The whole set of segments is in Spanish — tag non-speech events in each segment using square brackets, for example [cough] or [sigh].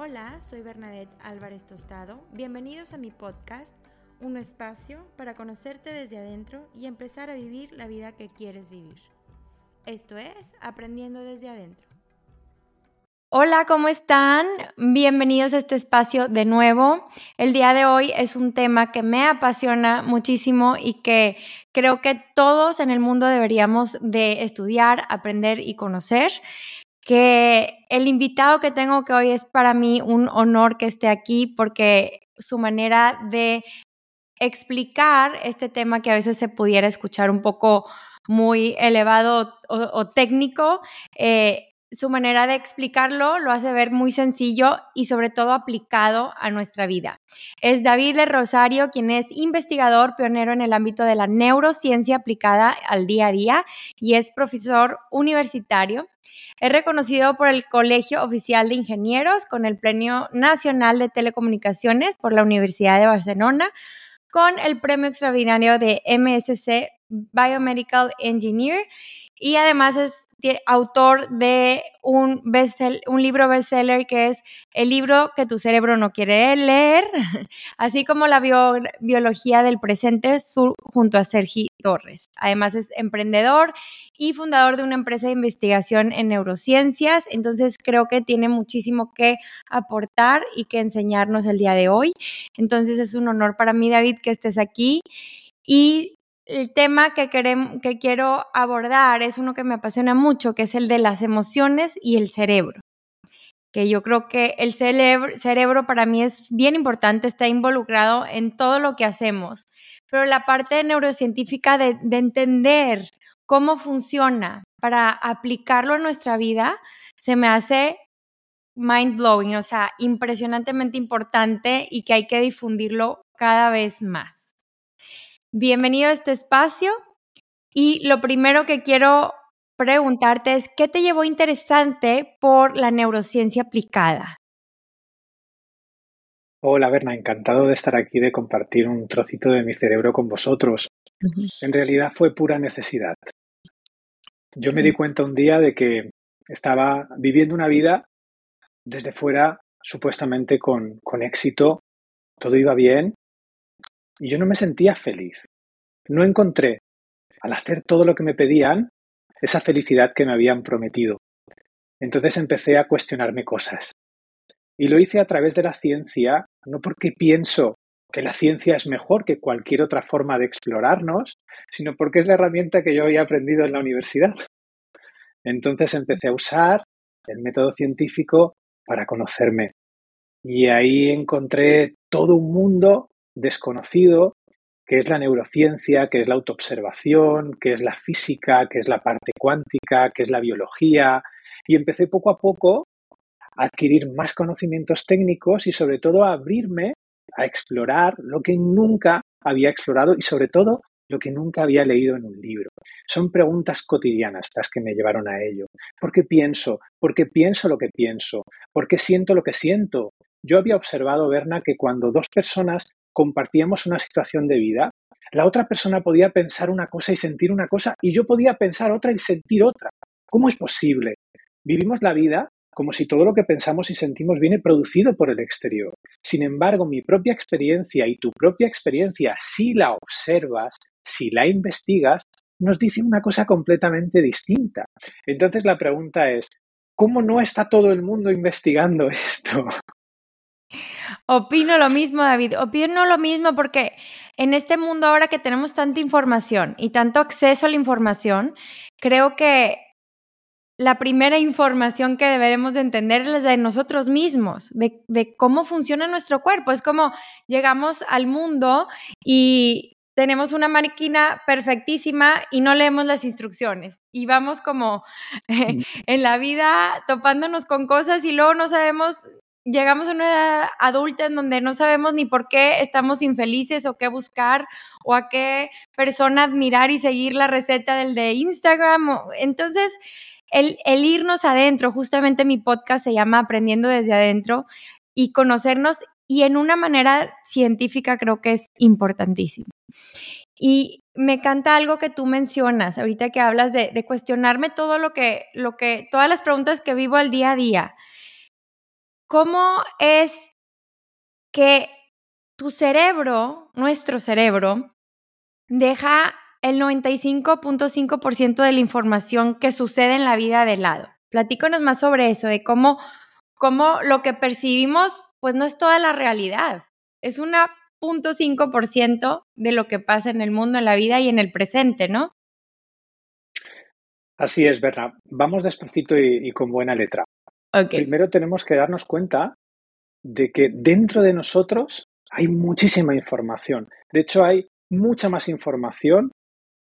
Hola, soy Bernadette Álvarez Tostado. Bienvenidos a mi podcast, un espacio para conocerte desde adentro y empezar a vivir la vida que quieres vivir. Esto es Aprendiendo desde adentro. Hola, ¿cómo están? Bienvenidos a este espacio de nuevo. El día de hoy es un tema que me apasiona muchísimo y que creo que todos en el mundo deberíamos de estudiar, aprender y conocer que el invitado que tengo que hoy es para mí un honor que esté aquí porque su manera de explicar este tema que a veces se pudiera escuchar un poco muy elevado o, técnico, eh, su manera de explicarlo lo hace ver muy sencillo y sobre todo aplicado a nuestra vida. Es David de Rosario, quien es investigador pionero en el ámbito de la neurociencia aplicada al día a día y es profesor universitario. Es reconocido por el Colegio Oficial de Ingenieros con el Premio Nacional de Telecomunicaciones por la Universidad de Barcelona, con el Premio Extraordinario de MSC Biomedical Engineer y además es autor de un, un libro bestseller que es El libro que tu cerebro no quiere leer, [laughs] así como la biología del presente junto a Sergi Torres. Además es emprendedor y fundador de una empresa de investigación en neurociencias, entonces creo que tiene muchísimo que aportar y que enseñarnos el día de hoy. Entonces es un honor para mí, David, que estés aquí. Y el tema que, quiero abordar es uno que me apasiona mucho, que es el de las emociones y el cerebro. Que yo creo que el cerebro, cerebro para mí es bien importante, está involucrado en todo lo que hacemos, pero la parte neurocientífica de, de entender cómo funciona para aplicarlo a nuestra vida se me hace mind blowing, o sea, impresionantemente importante y que hay que difundirlo cada vez más. Bienvenido a este espacio y lo primero que quiero preguntarte es, ¿qué te llevó interesante por la neurociencia aplicada? Hola, Berna, encantado de estar aquí, de compartir un trocito de mi cerebro con vosotros. En realidad fue pura necesidad. Yo me di cuenta un día de que estaba viviendo una vida desde fuera, supuestamente con, con éxito, todo iba bien, y yo no me sentía feliz. No encontré, al hacer todo lo que me pedían, esa felicidad que me habían prometido. Entonces empecé a cuestionarme cosas. Y lo hice a través de la ciencia, no porque pienso que la ciencia es mejor que cualquier otra forma de explorarnos, sino porque es la herramienta que yo había aprendido en la universidad. Entonces empecé a usar el método científico para conocerme. Y ahí encontré todo un mundo desconocido, que es la neurociencia, que es la autoobservación, que es la física, que es la parte cuántica, que es la biología. Y empecé poco a poco a adquirir más conocimientos técnicos y sobre todo a abrirme a explorar lo que nunca había explorado y sobre todo lo que nunca había leído en un libro. Son preguntas cotidianas las que me llevaron a ello. ¿Por qué pienso? ¿Por qué pienso lo que pienso? ¿Por qué siento lo que siento? Yo había observado, Berna, que cuando dos personas compartíamos una situación de vida, la otra persona podía pensar una cosa y sentir una cosa y yo podía pensar otra y sentir otra. ¿Cómo es posible? Vivimos la vida como si todo lo que pensamos y sentimos viene producido por el exterior. Sin embargo, mi propia experiencia y tu propia experiencia, si la observas, si la investigas, nos dice una cosa completamente distinta. Entonces la pregunta es, ¿cómo no está todo el mundo investigando esto? Opino lo mismo, David. Opino lo mismo porque en este mundo ahora que tenemos tanta información y tanto acceso a la información, creo que la primera información que deberemos de entender es la de nosotros mismos, de, de cómo funciona nuestro cuerpo. Es como llegamos al mundo y tenemos una máquina perfectísima y no leemos las instrucciones y vamos como [laughs] en la vida topándonos con cosas y luego no sabemos llegamos a una edad adulta en donde no sabemos ni por qué estamos infelices o qué buscar o a qué persona admirar y seguir la receta del de Instagram. Entonces, el, el irnos adentro, justamente mi podcast se llama Aprendiendo desde adentro y conocernos y en una manera científica creo que es importantísimo. Y me encanta algo que tú mencionas ahorita que hablas de, de cuestionarme todo lo que, lo que, todas las preguntas que vivo al día a día ¿cómo es que tu cerebro, nuestro cerebro, deja el 95.5% de la información que sucede en la vida de lado? Platícanos más sobre eso, de cómo, cómo lo que percibimos, pues no es toda la realidad. Es una 0.5% de lo que pasa en el mundo, en la vida y en el presente, ¿no? Así es, Berna. Vamos despacito y, con buena letra. Primero tenemos que darnos cuenta de que dentro de nosotros hay muchísima información. De hecho, hay mucha más información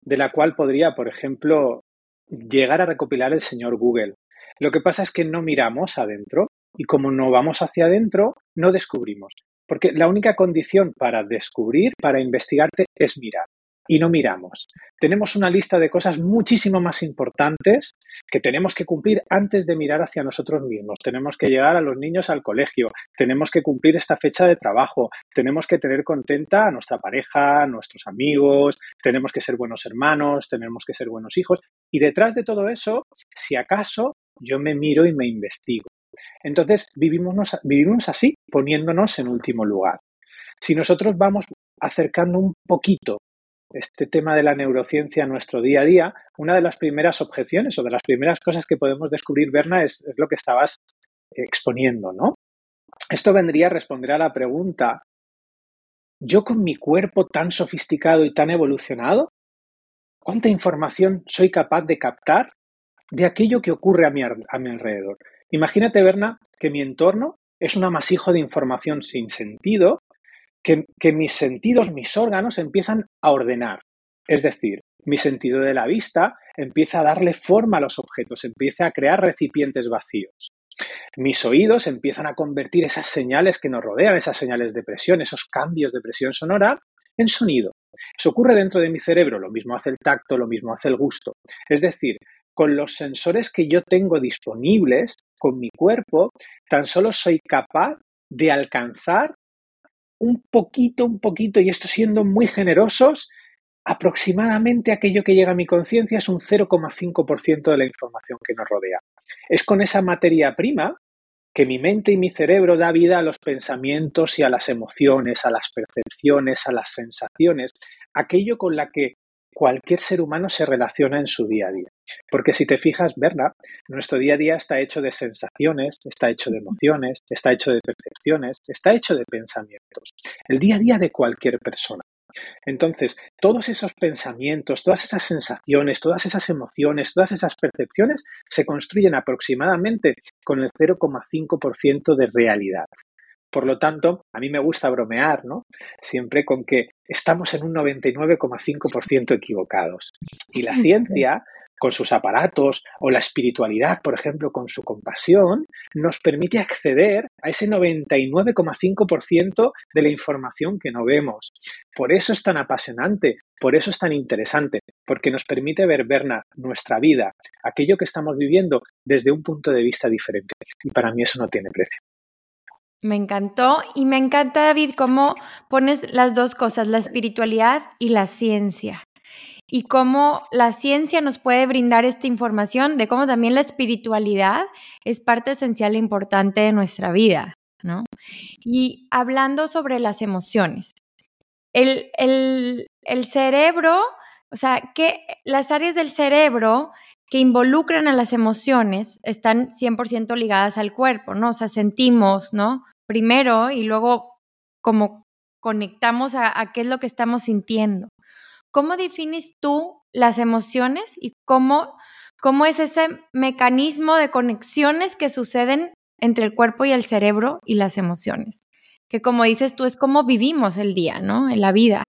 de la cual podría, por ejemplo, llegar a recopilar el señor Google. Lo que pasa es que no miramos adentro y como no vamos hacia adentro, no descubrimos. Porque la única condición para descubrir, para investigarte, es mirar y no miramos. Tenemos una lista de cosas muchísimo más importantes que tenemos que cumplir antes de mirar hacia nosotros mismos. Tenemos que llegar a los niños al colegio, tenemos que cumplir esta fecha de trabajo, tenemos que tener contenta a nuestra pareja, a nuestros amigos, tenemos que ser buenos hermanos, tenemos que ser buenos hijos. Y detrás de todo eso, si acaso, yo me miro y me investigo. Entonces, vivimos, vivimos así, poniéndonos en último lugar. Si nosotros vamos acercando un poquito este tema de la neurociencia en nuestro día a día, una de las primeras objeciones o de las primeras cosas que podemos descubrir, Berna, es, lo que estabas exponiendo, ¿no? Esto vendría a responder a la pregunta, ¿yo con mi cuerpo tan sofisticado y tan evolucionado, cuánta información soy capaz de captar de aquello que ocurre a mi, a mi alrededor? Imagínate, Berna, que mi entorno es un amasijo de información sin sentido que, mis sentidos, mis órganos empiezan a ordenar. Es decir, mi sentido de la vista empieza a darle forma a los objetos, empieza a crear recipientes vacíos. Mis oídos empiezan a convertir esas señales que nos rodean, esas señales de presión, esos cambios de presión sonora, en sonido. Eso ocurre dentro de mi cerebro, lo mismo hace el tacto, lo mismo hace el gusto. Es decir, con los sensores que yo tengo disponibles, con mi cuerpo, tan solo soy capaz de alcanzar un poquito, un poquito, y esto siendo muy generosos, aproximadamente aquello que llega a mi conciencia es un 0,5% de la información que nos rodea. Es con esa materia prima que mi mente y mi cerebro da vida a los pensamientos y a las emociones, a las percepciones, a las sensaciones, aquello con la que cualquier ser humano se relaciona en su día a día. Porque si te fijas, Berna, nuestro día a día está hecho de sensaciones, está hecho de emociones, está hecho de percepciones, está hecho de pensamientos. El día a día de cualquier persona. Entonces, todos esos pensamientos, todas esas sensaciones, todas esas emociones, todas esas percepciones se construyen aproximadamente con el 0,5% de realidad. Por lo tanto, a mí me gusta bromear, ¿no? Siempre con que estamos en un 99,5% equivocados. Y la [laughs] ciencia, con sus aparatos, o la espiritualidad, por ejemplo, con su compasión, nos permite acceder a ese 99,5% de la información que no vemos. Por eso es tan apasionante, por eso es tan interesante, porque nos permite ver, Berna, nuestra vida, aquello que estamos viviendo desde un punto de vista diferente. Y para mí eso no tiene precio. Me encantó y me encanta, David, cómo pones las dos cosas, la espiritualidad y la ciencia. Y cómo la ciencia nos puede brindar esta información de cómo también la espiritualidad es parte esencial e importante de nuestra vida, ¿no? Y hablando sobre las emociones, el, el, el cerebro, o sea, que las áreas del cerebro que involucran a las emociones están 100% ligadas al cuerpo, ¿no? O sea, sentimos, ¿no? primero y luego como conectamos a, qué es lo que estamos sintiendo. ¿Cómo defines tú las emociones y cómo, cómo es ese mecanismo de conexiones que suceden entre el cuerpo y el cerebro y las emociones? Que como dices tú, es como vivimos el día, ¿no? En la vida.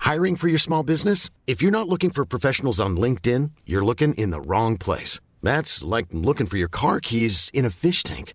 Hiring for your small business? If you're not looking for professionals on LinkedIn, you're looking in the wrong place. That's like looking for your car keys in a fish tank.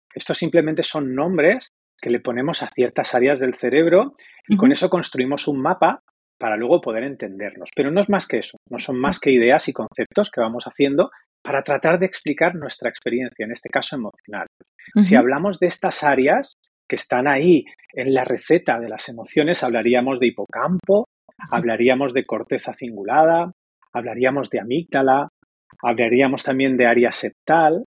estos simplemente son nombres que le ponemos a ciertas áreas del cerebro y con eso construimos un mapa para luego poder entendernos. Pero no es más que eso, no son más que ideas y conceptos que vamos haciendo para tratar de explicar nuestra experiencia, en este caso emocional. Si hablamos de estas áreas que están ahí en la receta de las emociones, hablaríamos de hipocampo, hablaríamos de corteza cingulada, hablaríamos de amígdala, hablaríamos también de área septal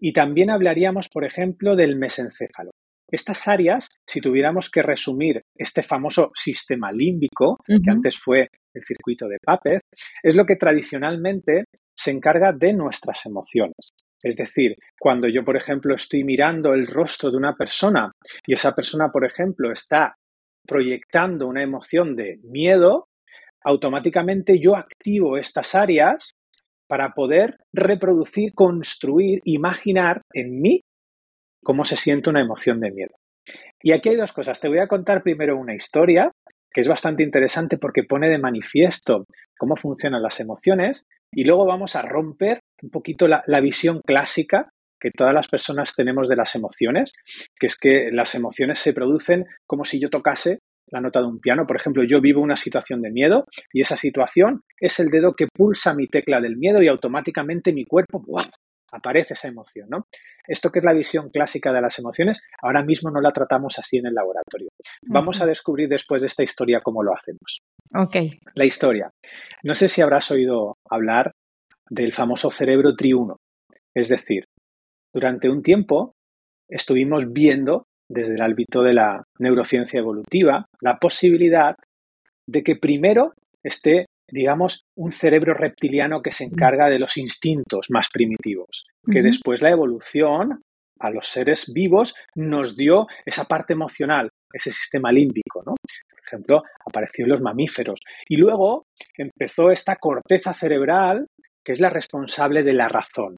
y también hablaríamos, por ejemplo, del mesencéfalo. Estas áreas, si tuviéramos que resumir este famoso sistema límbico, que antes fue el circuito de Papez, es lo que tradicionalmente se encarga de nuestras emociones. Es decir, cuando yo, por ejemplo, estoy mirando el rostro de una persona y esa persona, por ejemplo, está proyectando una emoción de miedo, automáticamente yo activo estas áreas para poder reproducir, construir, imaginar en mí cómo se siente una emoción de miedo. Y aquí hay dos cosas. Te voy a contar primero una historia que es bastante interesante porque pone de manifiesto cómo funcionan las emociones y luego vamos a romper un poquito la, visión clásica que todas las personas tenemos de las emociones, que es que las emociones se producen como si yo tocase la nota de un piano. Por ejemplo, yo vivo una situación de miedo y esa situación es el dedo que pulsa mi tecla del miedo y automáticamente mi cuerpo aparece esa emoción, ¿no? Esto que es la visión clásica de las emociones, ahora mismo no la tratamos así en el laboratorio. Vamos a descubrir después de esta historia cómo lo hacemos. Ok. La historia. No sé si habrás oído hablar del famoso cerebro triuno. Es decir, durante un tiempo estuvimos viendo desde el ámbito de la neurociencia evolutiva la posibilidad de que primero esté digamos, un cerebro reptiliano que se encarga de los instintos más primitivos, que después la evolución a los seres vivos nos dio esa parte emocional, ese sistema límbico, ¿no? Por ejemplo, apareció en los mamíferos. Y luego empezó esta corteza cerebral que es la responsable de la razón.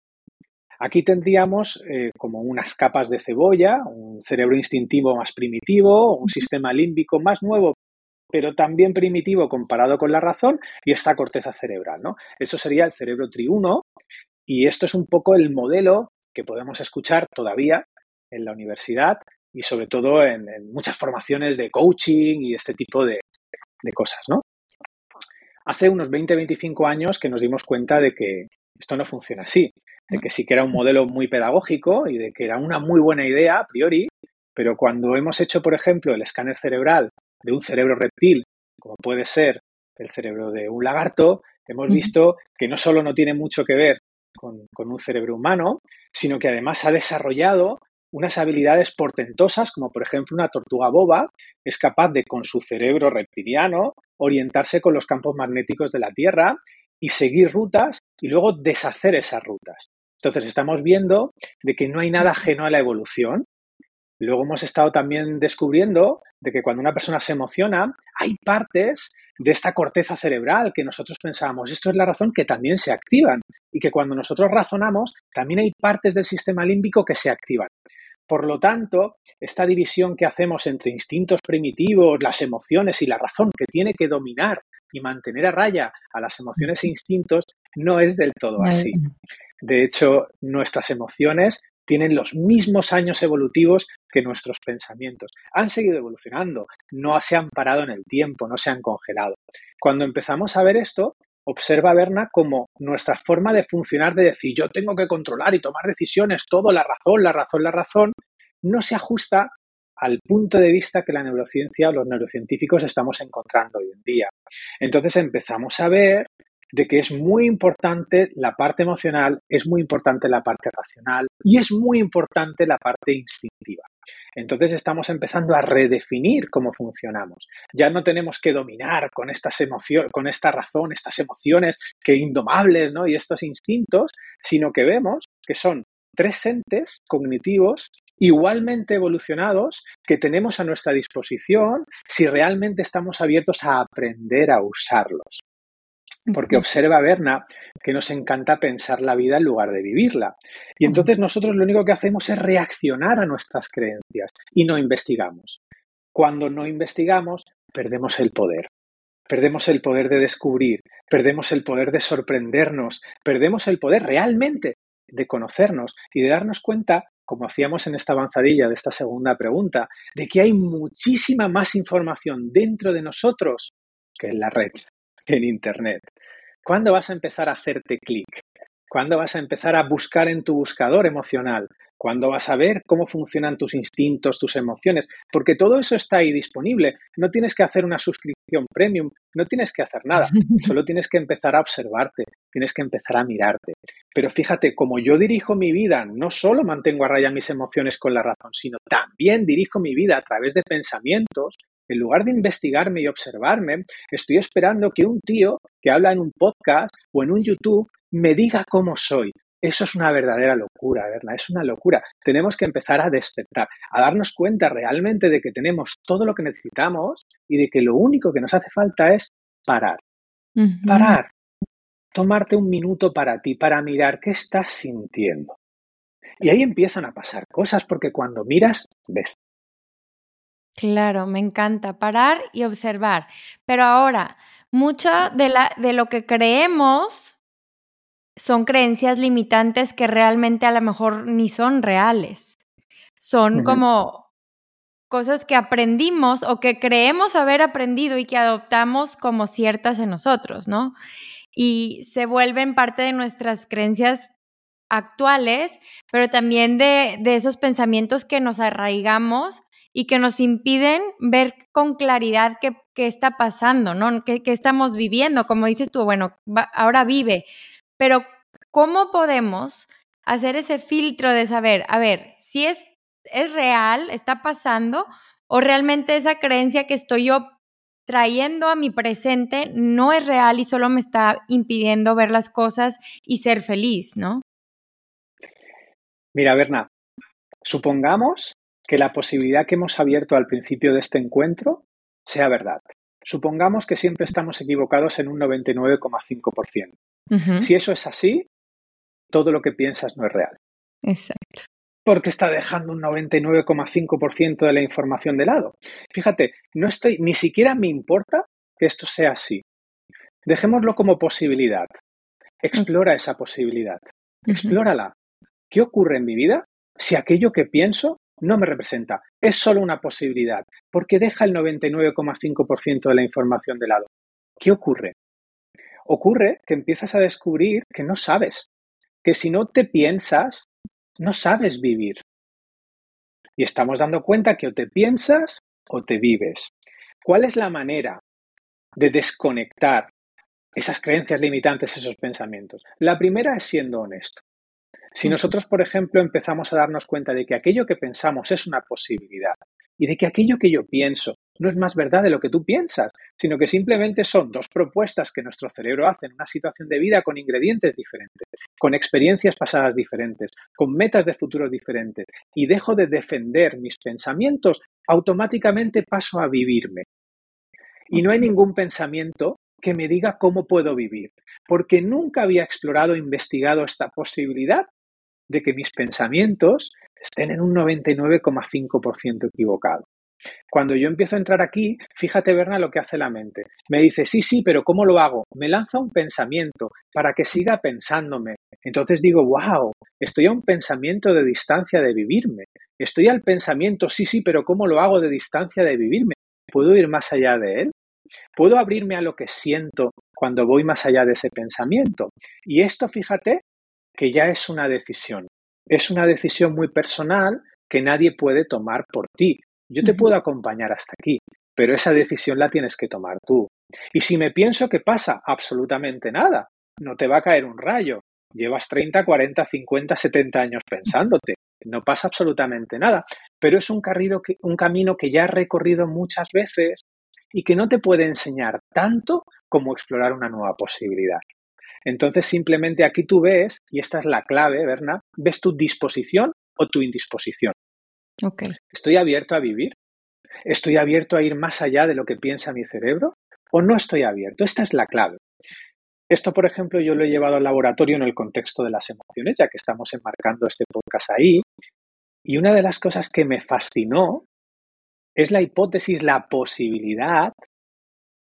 Aquí tendríamos eh, como unas capas de cebolla, un cerebro instintivo más primitivo, un sistema límbico más nuevo, pero también primitivo comparado con la razón, y esta corteza cerebral, ¿no? Eso sería el cerebro triuno, y esto es un poco el modelo que podemos escuchar todavía en la universidad y sobre todo en, muchas formaciones de coaching y este tipo de, de cosas, ¿no? Hace unos 20-25 años que nos dimos cuenta de que esto no funciona así, de que sí que era un modelo muy pedagógico y de que era una muy buena idea a priori, pero cuando hemos hecho, por ejemplo, el escáner cerebral de un cerebro reptil, como puede ser el cerebro de un lagarto, hemos visto que no solo no tiene mucho que ver con, un cerebro humano, sino que además ha desarrollado unas habilidades portentosas, como por ejemplo una tortuga boba es capaz de, con su cerebro reptiliano, orientarse con los campos magnéticos de la Tierra y seguir rutas y luego deshacer esas rutas. Entonces estamos viendo de que no hay nada ajeno a la evolución, Luego hemos estado también descubriendo de que cuando una persona se emociona, hay partes de esta corteza cerebral que nosotros pensábamos, esto es la razón que también se activan y que cuando nosotros razonamos, también hay partes del sistema límbico que se activan. Por lo tanto, esta división que hacemos entre instintos primitivos, las emociones y la razón que tiene que dominar y mantener a raya a las emociones e instintos no es del todo así. De hecho, nuestras emociones tienen los mismos años evolutivos que nuestros pensamientos. Han seguido evolucionando, no se han parado en el tiempo, no se han congelado. Cuando empezamos a ver esto, observa Berna como nuestra forma de funcionar, de decir yo tengo que controlar y tomar decisiones, todo la razón, la razón, la razón, no se ajusta al punto de vista que la neurociencia o los neurocientíficos estamos encontrando hoy en día. Entonces empezamos a ver de que es muy importante la parte emocional, es muy importante la parte racional y es muy importante la parte instintiva. Entonces estamos empezando a redefinir cómo funcionamos. Ya no tenemos que dominar con estas con esta razón, estas emociones que indomables, ¿no? Y estos instintos, sino que vemos que son tres entes cognitivos igualmente evolucionados que tenemos a nuestra disposición si realmente estamos abiertos a aprender a usarlos. Porque observa Berna que nos encanta pensar la vida en lugar de vivirla. Y entonces nosotros lo único que hacemos es reaccionar a nuestras creencias y no investigamos. Cuando no investigamos, perdemos el poder. Perdemos el poder de descubrir, perdemos el poder de sorprendernos, perdemos el poder realmente de conocernos y de darnos cuenta, como hacíamos en esta avanzadilla de esta segunda pregunta, de que hay muchísima más información dentro de nosotros que en la red en Internet. ¿Cuándo vas a empezar a hacerte clic? ¿Cuándo vas a empezar a buscar en tu buscador emocional? ¿Cuándo vas a ver cómo funcionan tus instintos, tus emociones? Porque todo eso está ahí disponible. No tienes que hacer una suscripción premium, no tienes que hacer nada. [laughs] Solo tienes que empezar a observarte, tienes que empezar a mirarte. Pero fíjate, como yo dirijo mi vida, no solo mantengo a raya mis emociones con la razón, sino también dirijo mi vida a través de pensamientos, en lugar de investigarme y observarme, estoy esperando que un tío que habla en un podcast o en un YouTube me diga cómo soy. Eso es una verdadera locura, ¿verdad? Es una locura. Tenemos que empezar a despertar, a darnos cuenta realmente de que tenemos todo lo que necesitamos y de que lo único que nos hace falta es parar. Parar. Tomarte un minuto para ti, para mirar qué estás sintiendo. Y ahí empiezan a pasar cosas porque cuando miras, ves. Claro, me encanta parar y observar. Pero ahora, mucha de, la, de lo que creemos son creencias limitantes que realmente a lo mejor ni son reales. Son como cosas que aprendimos o que creemos haber aprendido y que adoptamos como ciertas en nosotros, ¿no? Y se vuelven parte de nuestras creencias actuales, pero también de, de esos pensamientos que nos arraigamos y que nos impiden ver con claridad qué, qué está pasando, ¿no? ¿Qué, ¿Qué, estamos viviendo? Como dices tú, bueno, ahora vive, pero ¿cómo podemos hacer ese filtro de saber, a ver, si es, es real, está pasando, o realmente esa creencia que estoy yo trayendo a mi presente no es real y solo me está impidiendo ver las cosas y ser feliz, ¿no? Mira, Berna, supongamos que la posibilidad que hemos abierto al principio de este encuentro sea verdad. Supongamos que siempre estamos equivocados en un 99,5%. Si eso es así, todo lo que piensas no es real. Exacto. Porque está dejando un 99,5% de la información de lado. Fíjate, no estoy, ni siquiera me importa que esto sea así. Dejémoslo como posibilidad. Explora esa posibilidad. Explórala. ¿Qué ocurre en mi vida si aquello que pienso no me representa, es solo una posibilidad, porque deja el 99,5% de la información de lado. ¿Qué ocurre? Ocurre que empiezas a descubrir que no sabes, que si no te piensas, no sabes vivir. Y estamos dando cuenta que o te piensas o te vives. ¿Cuál es la manera de desconectar esas creencias limitantes, esos pensamientos? La primera es siendo honesto. Si nosotros, por ejemplo, empezamos a darnos cuenta de que aquello que pensamos es una posibilidad y de que aquello que yo pienso no es más verdad de lo que tú piensas, sino que simplemente son dos propuestas que nuestro cerebro hace en una situación de vida con ingredientes diferentes, con experiencias pasadas diferentes, con metas de futuro diferentes, y dejo de defender mis pensamientos, automáticamente paso a vivirme. Y no hay ningún pensamiento que me diga cómo puedo vivir, porque nunca había explorado o investigado esta posibilidad de que mis pensamientos estén en un 99,5% equivocado. Cuando yo empiezo a entrar aquí, fíjate, Berna, lo que hace la mente. Me dice, sí, sí, pero ¿cómo lo hago? Me lanza un pensamiento para que siga pensándome. Entonces digo, wow, estoy a un pensamiento de distancia de vivirme. Estoy al pensamiento, sí, sí, pero ¿cómo lo hago de distancia de vivirme? ¿Puedo ir más allá de él? ¿Puedo abrirme a lo que siento cuando voy más allá de ese pensamiento? Y esto, fíjate, que ya es una decisión. Es una decisión muy personal que nadie puede tomar por ti. Yo te puedo acompañar hasta aquí, pero esa decisión la tienes que tomar tú. Y si me pienso que pasa absolutamente nada, no te va a caer un rayo. Llevas 30, 40, 50, 70 años pensándote. No pasa absolutamente nada. Pero es un, un camino que ya has recorrido muchas veces y que no te puede enseñar tanto como explorar una nueva posibilidad. Entonces simplemente aquí tú ves, y esta es la clave, Berna, ves tu disposición o tu indisposición. ¿Estoy abierto a vivir? ¿Estoy abierto a ir más allá de lo que piensa mi cerebro? ¿O no estoy abierto? Esta es la clave. Esto, por ejemplo, yo lo he llevado al laboratorio en el contexto de las emociones, ya que estamos enmarcando este podcast ahí. Y una de las cosas que me fascinó es la hipótesis, la posibilidad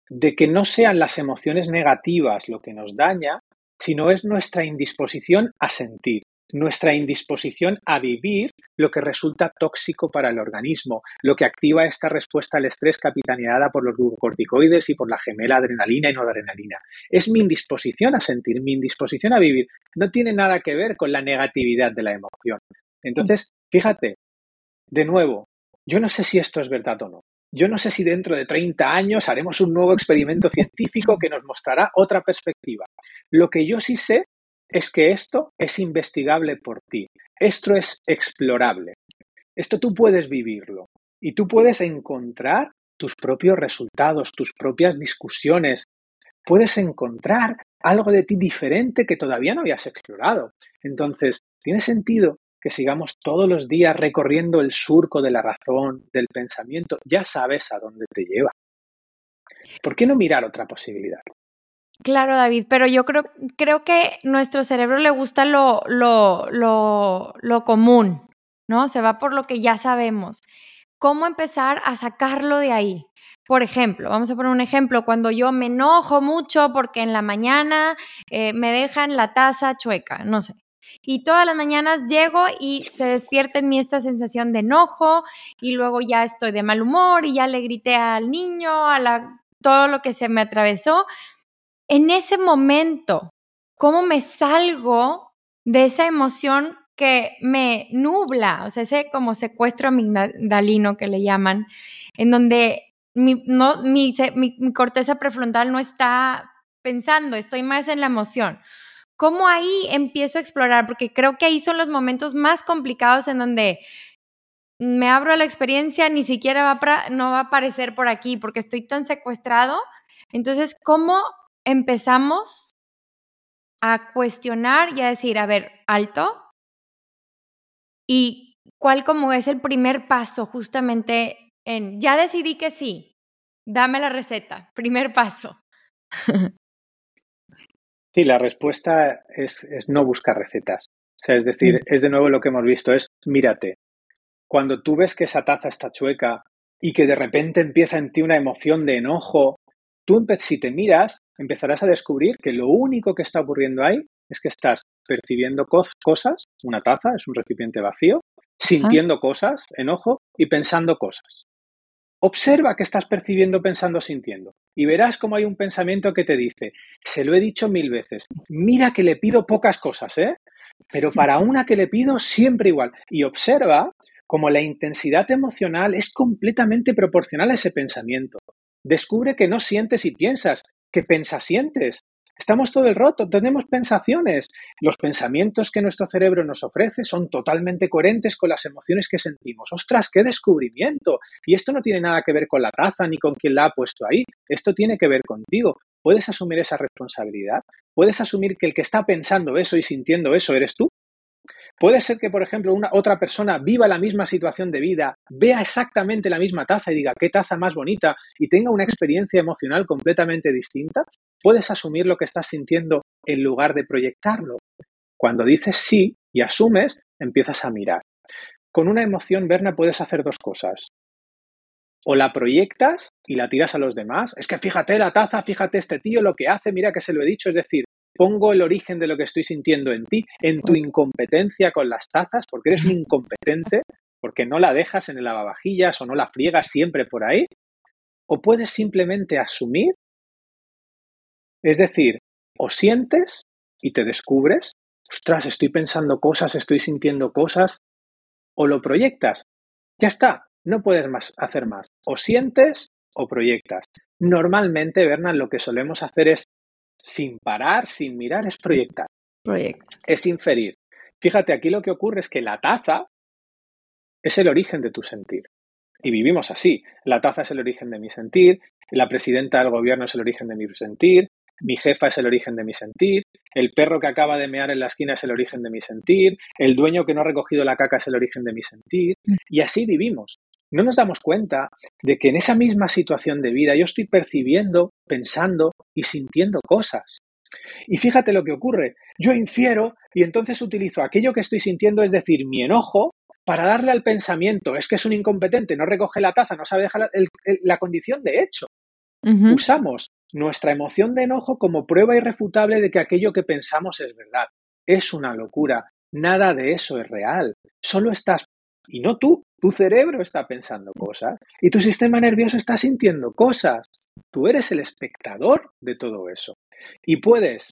de que no sean las emociones negativas lo que nos daña, sino es nuestra indisposición a sentir nuestra indisposición a vivir lo que resulta tóxico para el organismo, lo que activa esta respuesta al estrés capitaneada por los glucocorticoides y por la gemela adrenalina y noradrenalina. Es mi indisposición a sentir, mi indisposición a vivir. No tiene nada que ver con la negatividad de la emoción. Entonces, fíjate, de nuevo, yo no sé si esto es verdad o no. Yo no sé si dentro de 30 años haremos un nuevo experimento científico que nos mostrará otra perspectiva. Lo que yo sí sé es que esto es investigable por ti, esto es explorable, esto tú puedes vivirlo y tú puedes encontrar tus propios resultados, tus propias discusiones, puedes encontrar algo de ti diferente que todavía no habías explorado. Entonces, tiene sentido que sigamos todos los días recorriendo el surco de la razón, del pensamiento, ya sabes a dónde te lleva. ¿Por qué no mirar otra posibilidad? Claro, David, pero yo creo, creo que nuestro cerebro le gusta lo, lo, lo, lo común, ¿no? Se va por lo que ya sabemos. ¿Cómo empezar a sacarlo de ahí? Por ejemplo, vamos a poner un ejemplo, cuando yo me enojo mucho porque en la mañana eh, me dejan la taza chueca, no sé. Y todas las mañanas llego y se despierta en mí esta sensación de enojo y luego ya estoy de mal humor y ya le grité al niño, a la, todo lo que se me atravesó en ese momento, ¿cómo me salgo de esa emoción que me nubla? O sea, ese como secuestro amigdalino que le llaman, en donde mi, no, mi, mi, corteza prefrontal no está pensando, estoy más en la emoción. ¿Cómo ahí empiezo a explorar? Porque creo que ahí son los momentos más complicados en donde me abro a la experiencia, ni siquiera va no va a aparecer por aquí porque estoy tan secuestrado. Entonces, ¿cómo empezamos a cuestionar y a decir, a ver, alto, y cuál como es el primer paso justamente en, ya decidí que sí, dame la receta, primer paso. [laughs] Sí, la respuesta es, es no buscar recetas. O sea, es decir, mm. es de nuevo lo que hemos visto, es mírate. Cuando tú ves que esa taza está chueca y que de repente empieza en ti una emoción de enojo, tú si te miras, empezarás a descubrir que lo único que está ocurriendo ahí es que estás percibiendo cosas, una taza es un recipiente vacío, sintiendo cosas, enojo y pensando cosas. Observa que estás percibiendo, pensando, sintiendo. Y verás cómo hay un pensamiento que te dice, se lo he dicho mil veces, mira que le pido pocas cosas, ¿eh? Pero para una que le pido siempre igual. Y observa cómo la intensidad emocional es completamente proporcional a ese pensamiento. Descubre que no sientes y piensas, que sientes. Estamos todo el rato, tenemos pensaciones. Los pensamientos que nuestro cerebro nos ofrece son totalmente coherentes con las emociones que sentimos. ¡Ostras, qué descubrimiento! Y esto no tiene nada que ver con la taza ni con quien la ha puesto ahí. Esto tiene que ver contigo. ¿Puedes asumir esa responsabilidad? ¿Puedes asumir que el que está pensando eso y sintiendo eso eres tú? Puede ser que, por ejemplo, una otra persona viva la misma situación de vida, vea exactamente la misma taza y diga qué taza más bonita y tenga una experiencia emocional completamente distinta. Puedes asumir lo que estás sintiendo en lugar de proyectarlo. Cuando dices sí y asumes, empiezas a mirar. Con una emoción, Berna, puedes hacer dos cosas. O la proyectas y la tiras a los demás. Es que fíjate la taza, fíjate este tío lo que hace, mira que se lo he dicho. Es decir, pongo el origen de lo que estoy sintiendo en ti, en tu incompetencia con las tazas, porque eres un incompetente, porque no la dejas en el lavavajillas o no la friegas siempre por ahí. O puedes simplemente asumir, es decir, o sientes y te descubres, ostras, estoy pensando cosas, estoy sintiendo cosas, o lo proyectas. Ya está, no puedes más hacer más. O sientes o proyectas. Normalmente, Bernal, lo que solemos hacer es, sin parar, sin mirar, es proyectar. Es inferir. Fíjate, aquí lo que ocurre es que la taza es el origen de tu sentir. Y vivimos así. La taza es el origen de mi sentir, la presidenta del gobierno es el origen de mi sentir, mi jefa es el origen de mi sentir, el perro que acaba de mear en la esquina es el origen de mi sentir, el dueño que no ha recogido la caca es el origen de mi sentir, mm. y así vivimos. No nos damos cuenta de que en esa misma situación de vida yo estoy percibiendo, pensando y sintiendo cosas. Y fíjate lo que ocurre. Yo infiero y entonces utilizo aquello que estoy sintiendo, es decir, mi enojo, para darle al pensamiento, es que es un incompetente, no recoge la taza, no sabe dejar la, condición de hecho. Usamos nuestra emoción de enojo como prueba irrefutable de que aquello que pensamos es verdad. Es una locura. Nada de eso es real. Solo estás, y no tú, tu cerebro está pensando cosas y tu sistema nervioso está sintiendo cosas. Tú eres el espectador de todo eso. Y puedes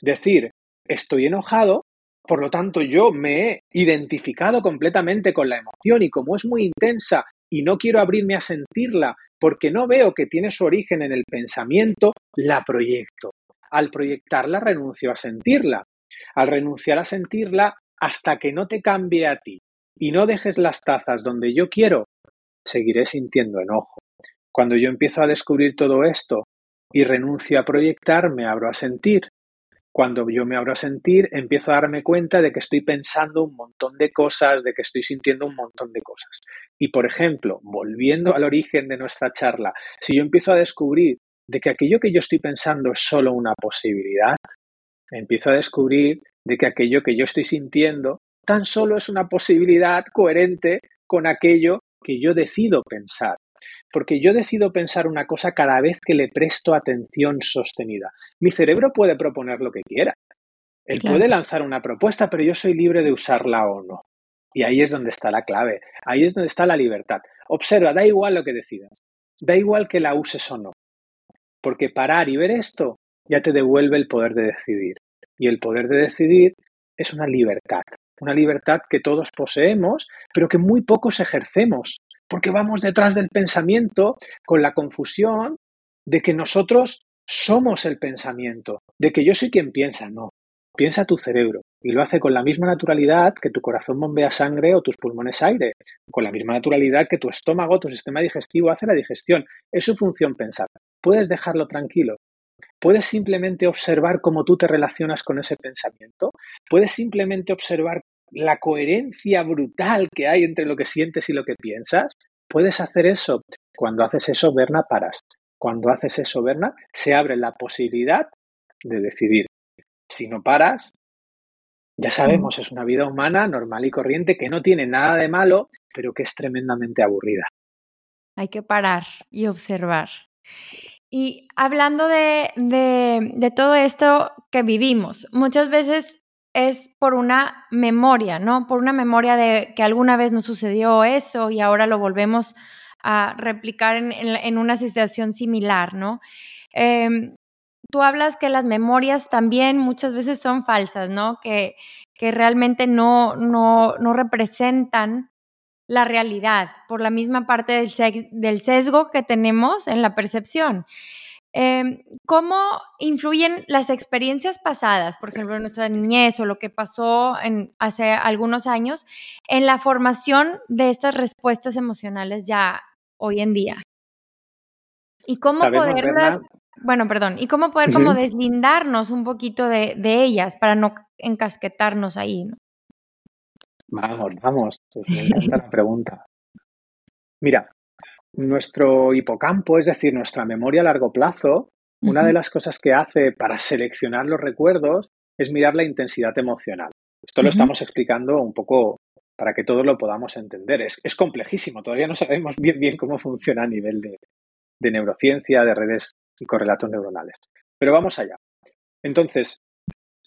decir, estoy enojado, por lo tanto yo me he identificado completamente con la emoción y como es muy intensa y no quiero abrirme a sentirla porque no veo que tiene su origen en el pensamiento, la proyecto. Al proyectarla renuncio a sentirla. Al renunciar a sentirla, hasta que no te cambie a ti y no dejes las tazas donde yo quiero, seguiré sintiendo enojo. Cuando yo empiezo a descubrir todo esto y renuncio a proyectar, me abro a sentir. Cuando yo me abro a sentir, empiezo a darme cuenta de que estoy pensando un montón de cosas, de que estoy sintiendo un montón de cosas. Y, por ejemplo, volviendo al origen de nuestra charla, si yo empiezo a descubrir de que aquello que yo estoy pensando es solo una posibilidad, empiezo a descubrir de que aquello que yo estoy sintiendo tan solo es una posibilidad coherente con aquello que yo decido pensar porque yo decido pensar una cosa cada vez que le presto atención sostenida. Mi cerebro puede proponer lo que quiera. Él puede lanzar una propuesta, pero yo soy libre de usarla o no. Y ahí es donde está la clave, ahí es donde está la libertad. Observa, da igual lo que decidas, da igual que la uses o no, porque parar y ver esto ya te devuelve el poder de decidir. Y el poder de decidir es una libertad, una libertad que todos poseemos, pero que muy pocos ejercemos porque vamos detrás del pensamiento con la confusión de que nosotros somos el pensamiento, de que yo soy quien piensa, no. Piensa tu cerebro y lo hace con la misma naturalidad que tu corazón bombea sangre o tus pulmones aire, con la misma naturalidad que tu estómago, tu sistema digestivo hace la digestión. Es su función pensar. Puedes dejarlo tranquilo. Puedes simplemente observar cómo tú te relacionas con ese pensamiento. Puedes simplemente observar la coherencia brutal que hay entre lo que sientes y lo que piensas, puedes hacer eso. Cuando haces eso, Berna, paras. Cuando haces eso, Berna, se abre la posibilidad de decidir. Si no paras, ya sabemos, es una vida humana normal y corriente que no tiene nada de malo, pero que es tremendamente aburrida. Hay que parar y observar. Y hablando de, todo esto que vivimos, muchas veces es por una memoria, ¿no? Por una memoria de que alguna vez nos sucedió eso y ahora lo volvemos a replicar en, una situación similar, ¿no? Em, tú hablas que las memorias también muchas veces son falsas, ¿no? Que, realmente no representan la realidad por la misma parte del, del sesgo que tenemos en la percepción. Em, ¿Cómo influyen las experiencias pasadas, por ejemplo, nuestra niñez o lo que pasó en, hace algunos años, en la formación de estas respuestas emocionales ya hoy en día? ¿Y cómo poderlas, bueno, perdón, y cómo poder como deslindarnos un poquito de, de, ellas para no encasquetarnos ahí? ¿no? Vamos, vamos, me encanta la pregunta. Mira, nuestro hipocampo, es decir, nuestra memoria a largo plazo, una de las cosas que hace para seleccionar los recuerdos es mirar la intensidad emocional. Esto lo estamos explicando un poco para que todos lo podamos entender. Es, es complejísimo, todavía no sabemos [laughs] bien bien cómo funciona a nivel de, de neurociencia, de redes y correlatos neuronales. Pero vamos allá. Entonces,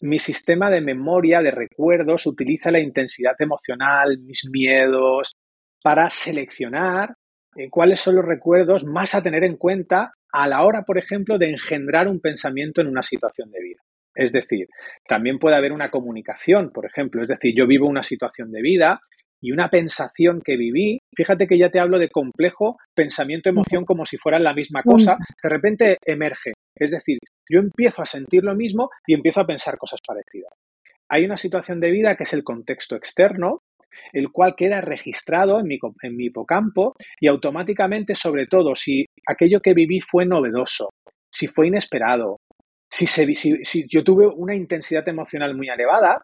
mi sistema de memoria, de recuerdos, utiliza la intensidad emocional, mis miedos, para seleccionar eh, cuáles son los recuerdos más a tener en cuenta a la hora, por ejemplo, de engendrar un pensamiento en una situación de vida. Es decir, también puede haber una comunicación, por ejemplo, es decir, yo vivo una situación de vida y una pensación que viví, fíjate que ya te hablo de complejo pensamiento, emoción como si fueran la misma cosa, de repente emerge. Es decir, yo empiezo a sentir lo mismo y empiezo a pensar cosas parecidas. Hay una situación de vida que es el contexto externo, el cual queda registrado en mi, en mi hipocampo y automáticamente, sobre todo, si aquello que viví fue novedoso, si fue inesperado, si, se, si yo tuve una intensidad emocional muy elevada,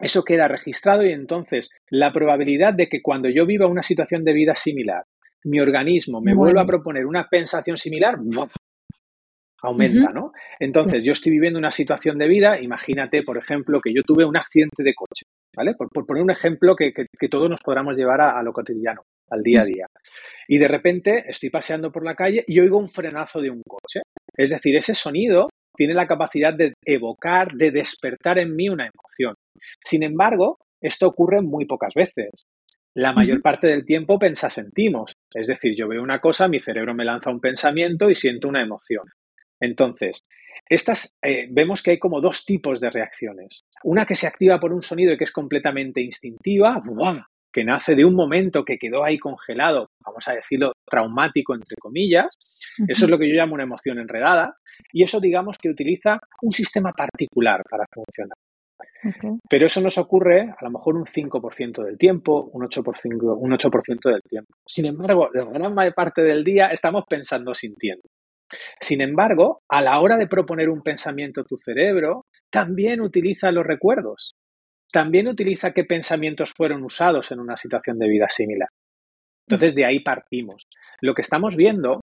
eso queda registrado y entonces la probabilidad de que cuando yo viva una situación de vida similar, mi organismo me vuelva a proponer una pensación similar, aumenta, ¿no? Entonces, yo estoy viviendo una situación de vida, imagínate, por ejemplo, que yo tuve un accidente de coche, ¿vale? Por, poner un ejemplo que, todos nos podamos llevar a, lo cotidiano, al día a día. Y de repente estoy paseando por la calle y oigo un frenazo de un coche. Es decir, ese sonido tiene la capacidad de evocar, de despertar en mí una emoción. Sin embargo, esto ocurre muy pocas veces. La mayor parte del tiempo sentimos. Es decir, yo veo una cosa, mi cerebro me lanza un pensamiento y siento una emoción. Entonces, estas eh, vemos que hay como dos tipos de reacciones. Una que se activa por un sonido y que es completamente instintiva, que nace de un momento que quedó ahí congelado, vamos a decirlo, traumático, entre comillas. Eso es lo que yo llamo una emoción enredada. Y eso, digamos, que utiliza un sistema particular para funcionar. Pero eso nos ocurre a lo mejor un 5% del tiempo, un 8%, un 8 del tiempo. Sin embargo, la gran parte del día estamos pensando sintiendo. Sin embargo, a la hora de proponer un pensamiento tu cerebro, también utiliza los recuerdos. También utiliza qué pensamientos fueron usados en una situación de vida similar. Entonces, de ahí partimos. Lo que estamos viendo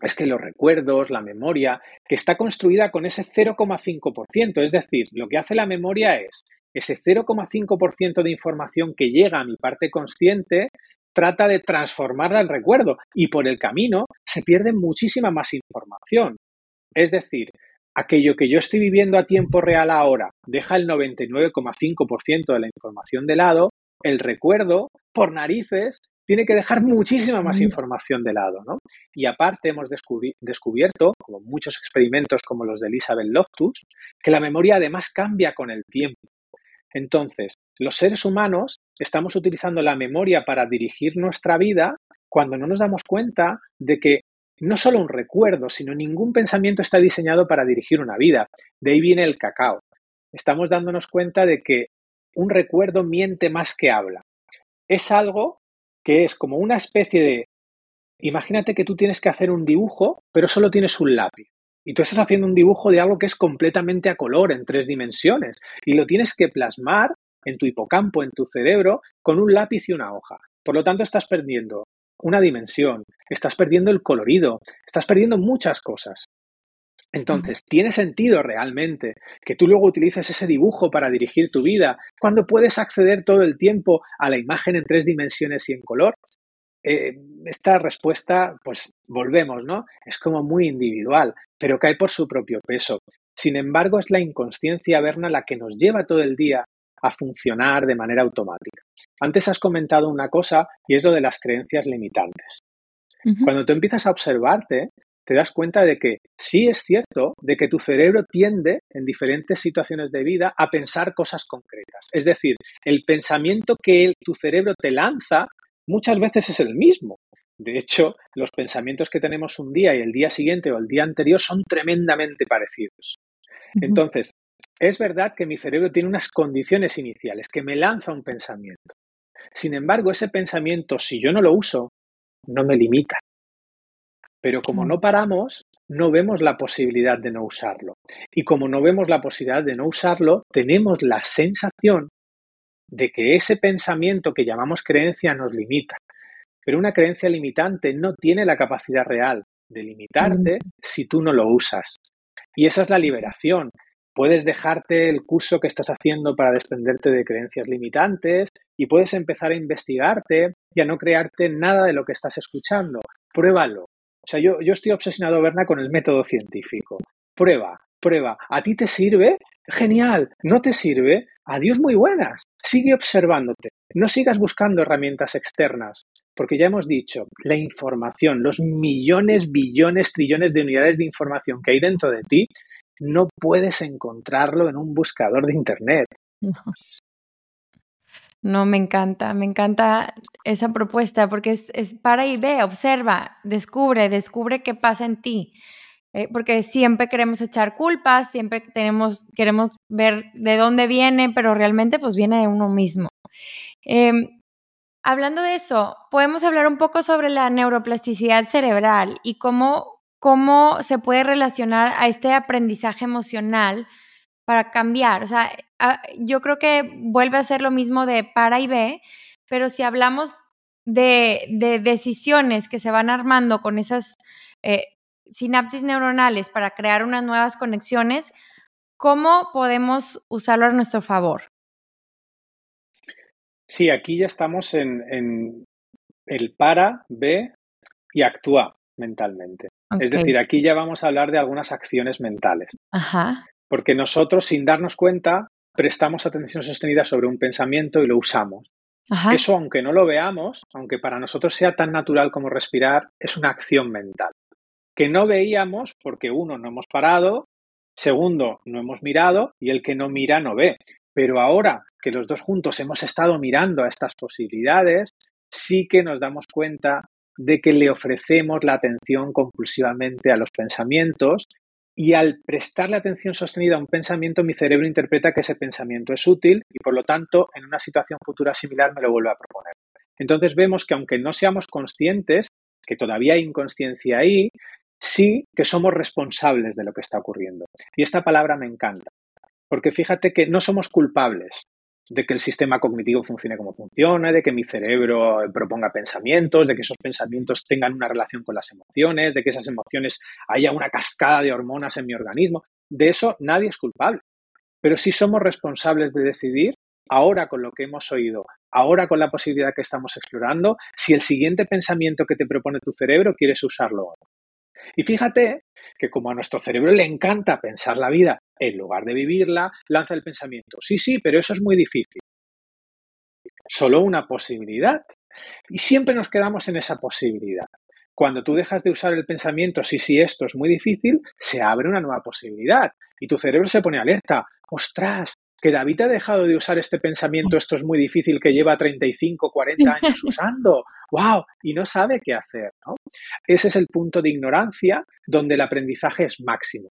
es que los recuerdos, la memoria, que está construida con ese 0,5%, es decir, lo que hace la memoria es ese 0,5% de información que llega a mi parte consciente, trata de transformarla en recuerdo y por el camino se pierde muchísima más información. Es decir, aquello que yo estoy viviendo a tiempo real ahora deja el 99,5% de la información de lado, el recuerdo, por narices, tiene que dejar muchísima más información de lado, ¿no? Y aparte hemos descubierto, como muchos experimentos como los de Elizabeth Loftus, que la memoria además cambia con el tiempo. Entonces, los seres humanos estamos utilizando la memoria para dirigir nuestra vida cuando no nos damos cuenta de que no solo un recuerdo, sino ningún pensamiento está diseñado para dirigir una vida. De ahí viene el cacao. Estamos dándonos cuenta de que un recuerdo miente más que habla. Es algo que es como una especie de... Imagínate que tú tienes que hacer un dibujo, pero solo tienes un lápiz. Y tú estás haciendo un dibujo de algo que es completamente a color, en tres dimensiones, y lo tienes que plasmar en tu hipocampo, en tu cerebro, con un lápiz y una hoja. Por lo tanto, estás perdiendo una dimensión, estás perdiendo el colorido, estás perdiendo muchas cosas. Entonces, ¿tiene sentido realmente que tú luego utilices ese dibujo para dirigir tu vida cuando puedes acceder todo el tiempo a la imagen en tres dimensiones y en color? Eh, esta respuesta, pues volvemos, ¿no? Es como muy individual, pero cae por su propio peso. Sin embargo, es la inconsciencia verna la que nos lleva todo el día a funcionar de manera automática. Antes has comentado una cosa y es lo de las creencias limitantes. Cuando tú empiezas a observarte, te das cuenta de que sí es cierto de que tu cerebro tiende en diferentes situaciones de vida a pensar cosas concretas. Es decir, el pensamiento que tu cerebro te lanza muchas veces es el mismo. De hecho, los pensamientos que tenemos un día y el día siguiente o el día anterior son tremendamente parecidos. Entonces, es verdad que mi cerebro tiene unas condiciones iniciales, que me lanza un pensamiento. Sin embargo, ese pensamiento, si yo no lo uso, no me limita. Pero como no paramos, no vemos la posibilidad de no usarlo. Y como no vemos la posibilidad de no usarlo, tenemos la sensación de que ese pensamiento que llamamos creencia nos limita. Pero una creencia limitante no tiene la capacidad real de limitarte si tú no lo usas. Y esa es la liberación. Puedes dejarte el curso que estás haciendo para desprenderte de creencias limitantes y puedes empezar a investigarte y a no crearte nada de lo que estás escuchando. Pruébalo. O sea, yo, yo estoy obsesionado, Berna, con el método científico. Prueba, prueba. ¿A ti te sirve? Genial. ¿No te sirve? Adiós muy buenas. Sigue observándote. No sigas buscando herramientas externas, porque ya hemos dicho, la información, los millones, billones, trillones de unidades de información que hay dentro de ti, no puedes encontrarlo en un buscador de Internet. [laughs] No. me encanta, me encanta esa propuesta porque es, para y ve, observa, descubre, descubre qué pasa en ti. Eh, porque siempre queremos echar culpas, siempre tenemos, queremos ver de dónde viene, pero realmente pues viene de uno mismo. Em, hablando de eso, podemos hablar un poco sobre la neuroplasticidad cerebral y cómo cómo se puede relacionar a este aprendizaje emocional para cambiar. O sea, ah, yo creo que vuelve a ser lo mismo de para y ve, pero si hablamos de, decisiones que se van armando con esas eh, sinapsis neuronales para crear unas nuevas conexiones, ¿cómo podemos usarlo a nuestro favor? Sí, aquí ya estamos en, en el para, ve y actúa mentalmente. Es decir, aquí ya vamos a hablar de algunas acciones mentales. Ajá. Porque nosotros, sin darnos cuenta, prestamos atención sostenida sobre un pensamiento y lo usamos. Ajá. Eso, aunque no lo veamos, aunque para nosotros sea tan natural como respirar, es una acción mental. Que no veíamos porque, uno, no hemos parado, segundo, no hemos mirado y el que no mira no ve. Pero ahora que los dos juntos hemos estado mirando a estas posibilidades, sí que nos damos cuenta de que le ofrecemos la atención compulsivamente a los pensamientos y al prestarle atención sostenida a un pensamiento, mi cerebro interpreta que ese pensamiento es útil y por lo tanto en una situación futura similar me lo vuelve a proponer. Entonces vemos que aunque no seamos conscientes, que todavía hay inconsciencia ahí, sí que somos responsables de lo que está ocurriendo. Y esta palabra me encanta, porque fíjate que no somos culpables de que el sistema cognitivo funcione como funciona, de que mi cerebro proponga pensamientos, de que esos pensamientos tengan una relación con las emociones, de que esas emociones haya una cascada de hormonas en mi organismo. De eso nadie es culpable. Pero sí somos responsables de decidir, ahora con lo que hemos oído, ahora con la posibilidad que estamos explorando, si el siguiente pensamiento que te propone tu cerebro quieres usarlo o no. Y fíjate que como a nuestro cerebro le encanta pensar la vida en lugar de vivirla, lanza el pensamiento, sí, sí, pero eso es muy difícil. Solo una posibilidad. Y siempre nos quedamos en esa posibilidad. Cuando tú dejas de usar el pensamiento, sí, sí, esto es muy difícil, se abre una nueva posibilidad. Y tu cerebro se pone alerta. Ostras, que David ha dejado de usar este pensamiento, esto es muy difícil, que lleva 35, 40 [laughs] años usando. ¡Wow! Y no sabe qué hacer. ¿no? Ese es el punto de ignorancia donde el aprendizaje es máximo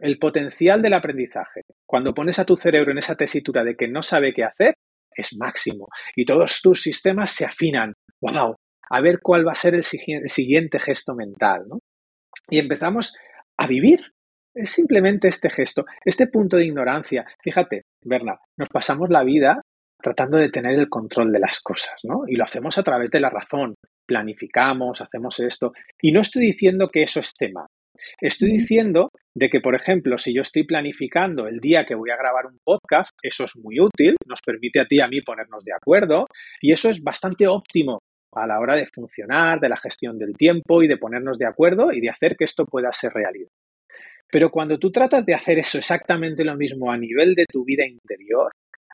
el potencial del aprendizaje, cuando pones a tu cerebro en esa tesitura de que no sabe qué hacer, es máximo. Y todos tus sistemas se afinan. ¡Wow! A ver cuál va a ser el siguiente gesto mental, ¿no? Y empezamos a vivir. Es simplemente este gesto, este punto de ignorancia. Fíjate, Berna, nos pasamos la vida tratando de tener el control de las cosas, ¿no? Y lo hacemos a través de la razón. Planificamos, hacemos esto. Y no estoy diciendo que eso esté mal. Estoy diciendo de que, por ejemplo, si yo estoy planificando el día que voy a grabar un podcast, eso es muy útil, nos permite a ti y a mí ponernos de acuerdo y eso es bastante óptimo a la hora de funcionar, de la gestión del tiempo y de ponernos de acuerdo y de hacer que esto pueda ser realidad. Pero cuando tú tratas de hacer eso exactamente lo mismo a nivel de tu vida interior,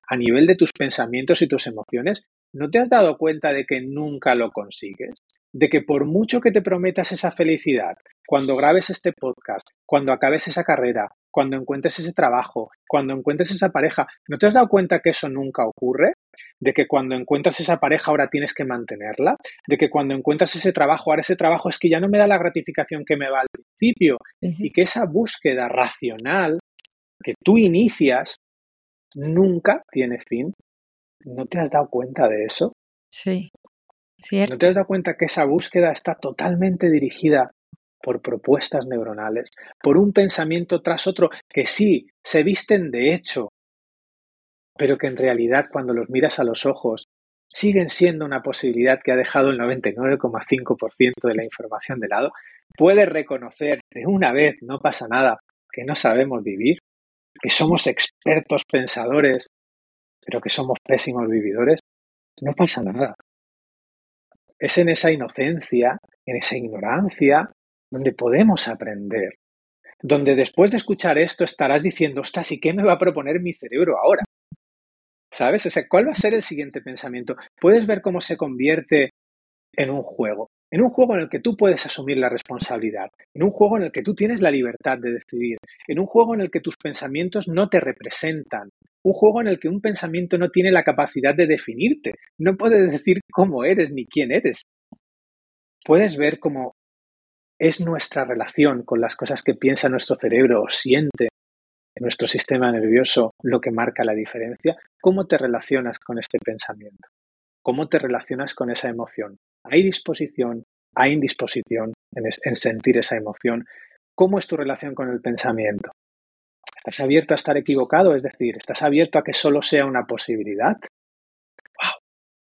a nivel de tus pensamientos y tus emociones, ¿no te has dado cuenta de que nunca lo consigues? de que por mucho que te prometas esa felicidad, cuando grabes este podcast, cuando acabes esa carrera, cuando encuentres ese trabajo, cuando encuentres esa pareja, ¿no te has dado cuenta que eso nunca ocurre? De que cuando encuentras esa pareja ahora tienes que mantenerla, de que cuando encuentras ese trabajo, ahora ese trabajo es que ya no me da la gratificación que me va al principio y que esa búsqueda racional que tú inicias nunca tiene fin. ¿No te has dado cuenta de eso? Sí. ¿No te has dado cuenta que esa búsqueda está totalmente dirigida por propuestas neuronales, por un pensamiento tras otro que sí se visten de hecho, pero que en realidad cuando los miras a los ojos siguen siendo una posibilidad que ha dejado el 99,5% de la información de lado? ¿Puedes reconocer de una vez, no pasa nada, que no sabemos vivir? que somos expertos pensadores, pero que somos pésimos vividores, no pasa nada. Es en esa inocencia, en esa ignorancia, donde podemos aprender. Donde después de escuchar esto estarás diciendo, ostras, ¿y qué me va a proponer mi cerebro ahora? ¿Sabes? O sea, ¿cuál va a ser el siguiente pensamiento? Puedes ver cómo se convierte en un juego. En un juego en el que tú puedes asumir la responsabilidad, en un juego en el que tú tienes la libertad de decidir, en un juego en el que tus pensamientos no te representan, un juego en el que un pensamiento no tiene la capacidad de definirte, no puedes decir cómo eres ni quién eres. Puedes ver cómo es nuestra relación con las cosas que piensa nuestro cerebro o siente nuestro sistema nervioso lo que marca la diferencia. ¿Cómo te relacionas con este pensamiento? ¿Cómo te relacionas con esa emoción? ¿Hay disposición? ¿Hay indisposición en, sentir esa emoción? ¿Cómo es tu relación con el pensamiento? ¿Estás abierto a estar equivocado? Es decir, ¿estás abierto a que solo sea una posibilidad?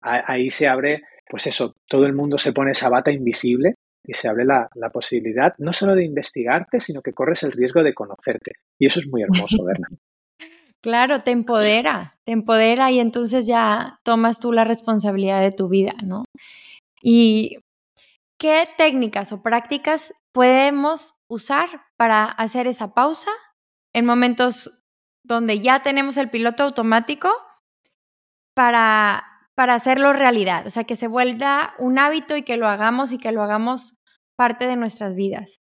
Ahí se abre, pues eso, todo el mundo se pone esa bata invisible y se abre la, la, posibilidad no solo de investigarte, sino que corres el riesgo de conocerte. Y eso es muy hermoso, [laughs] Berna. Claro, te empodera, te empodera y entonces ya tomas tú la responsabilidad de tu vida, ¿no? ¿Y qué técnicas o prácticas podemos usar para hacer esa pausa en momentos donde ya tenemos el piloto automático para, para hacerlo realidad? O sea, que se vuelva un hábito y que lo hagamos y que lo hagamos parte de nuestras vidas.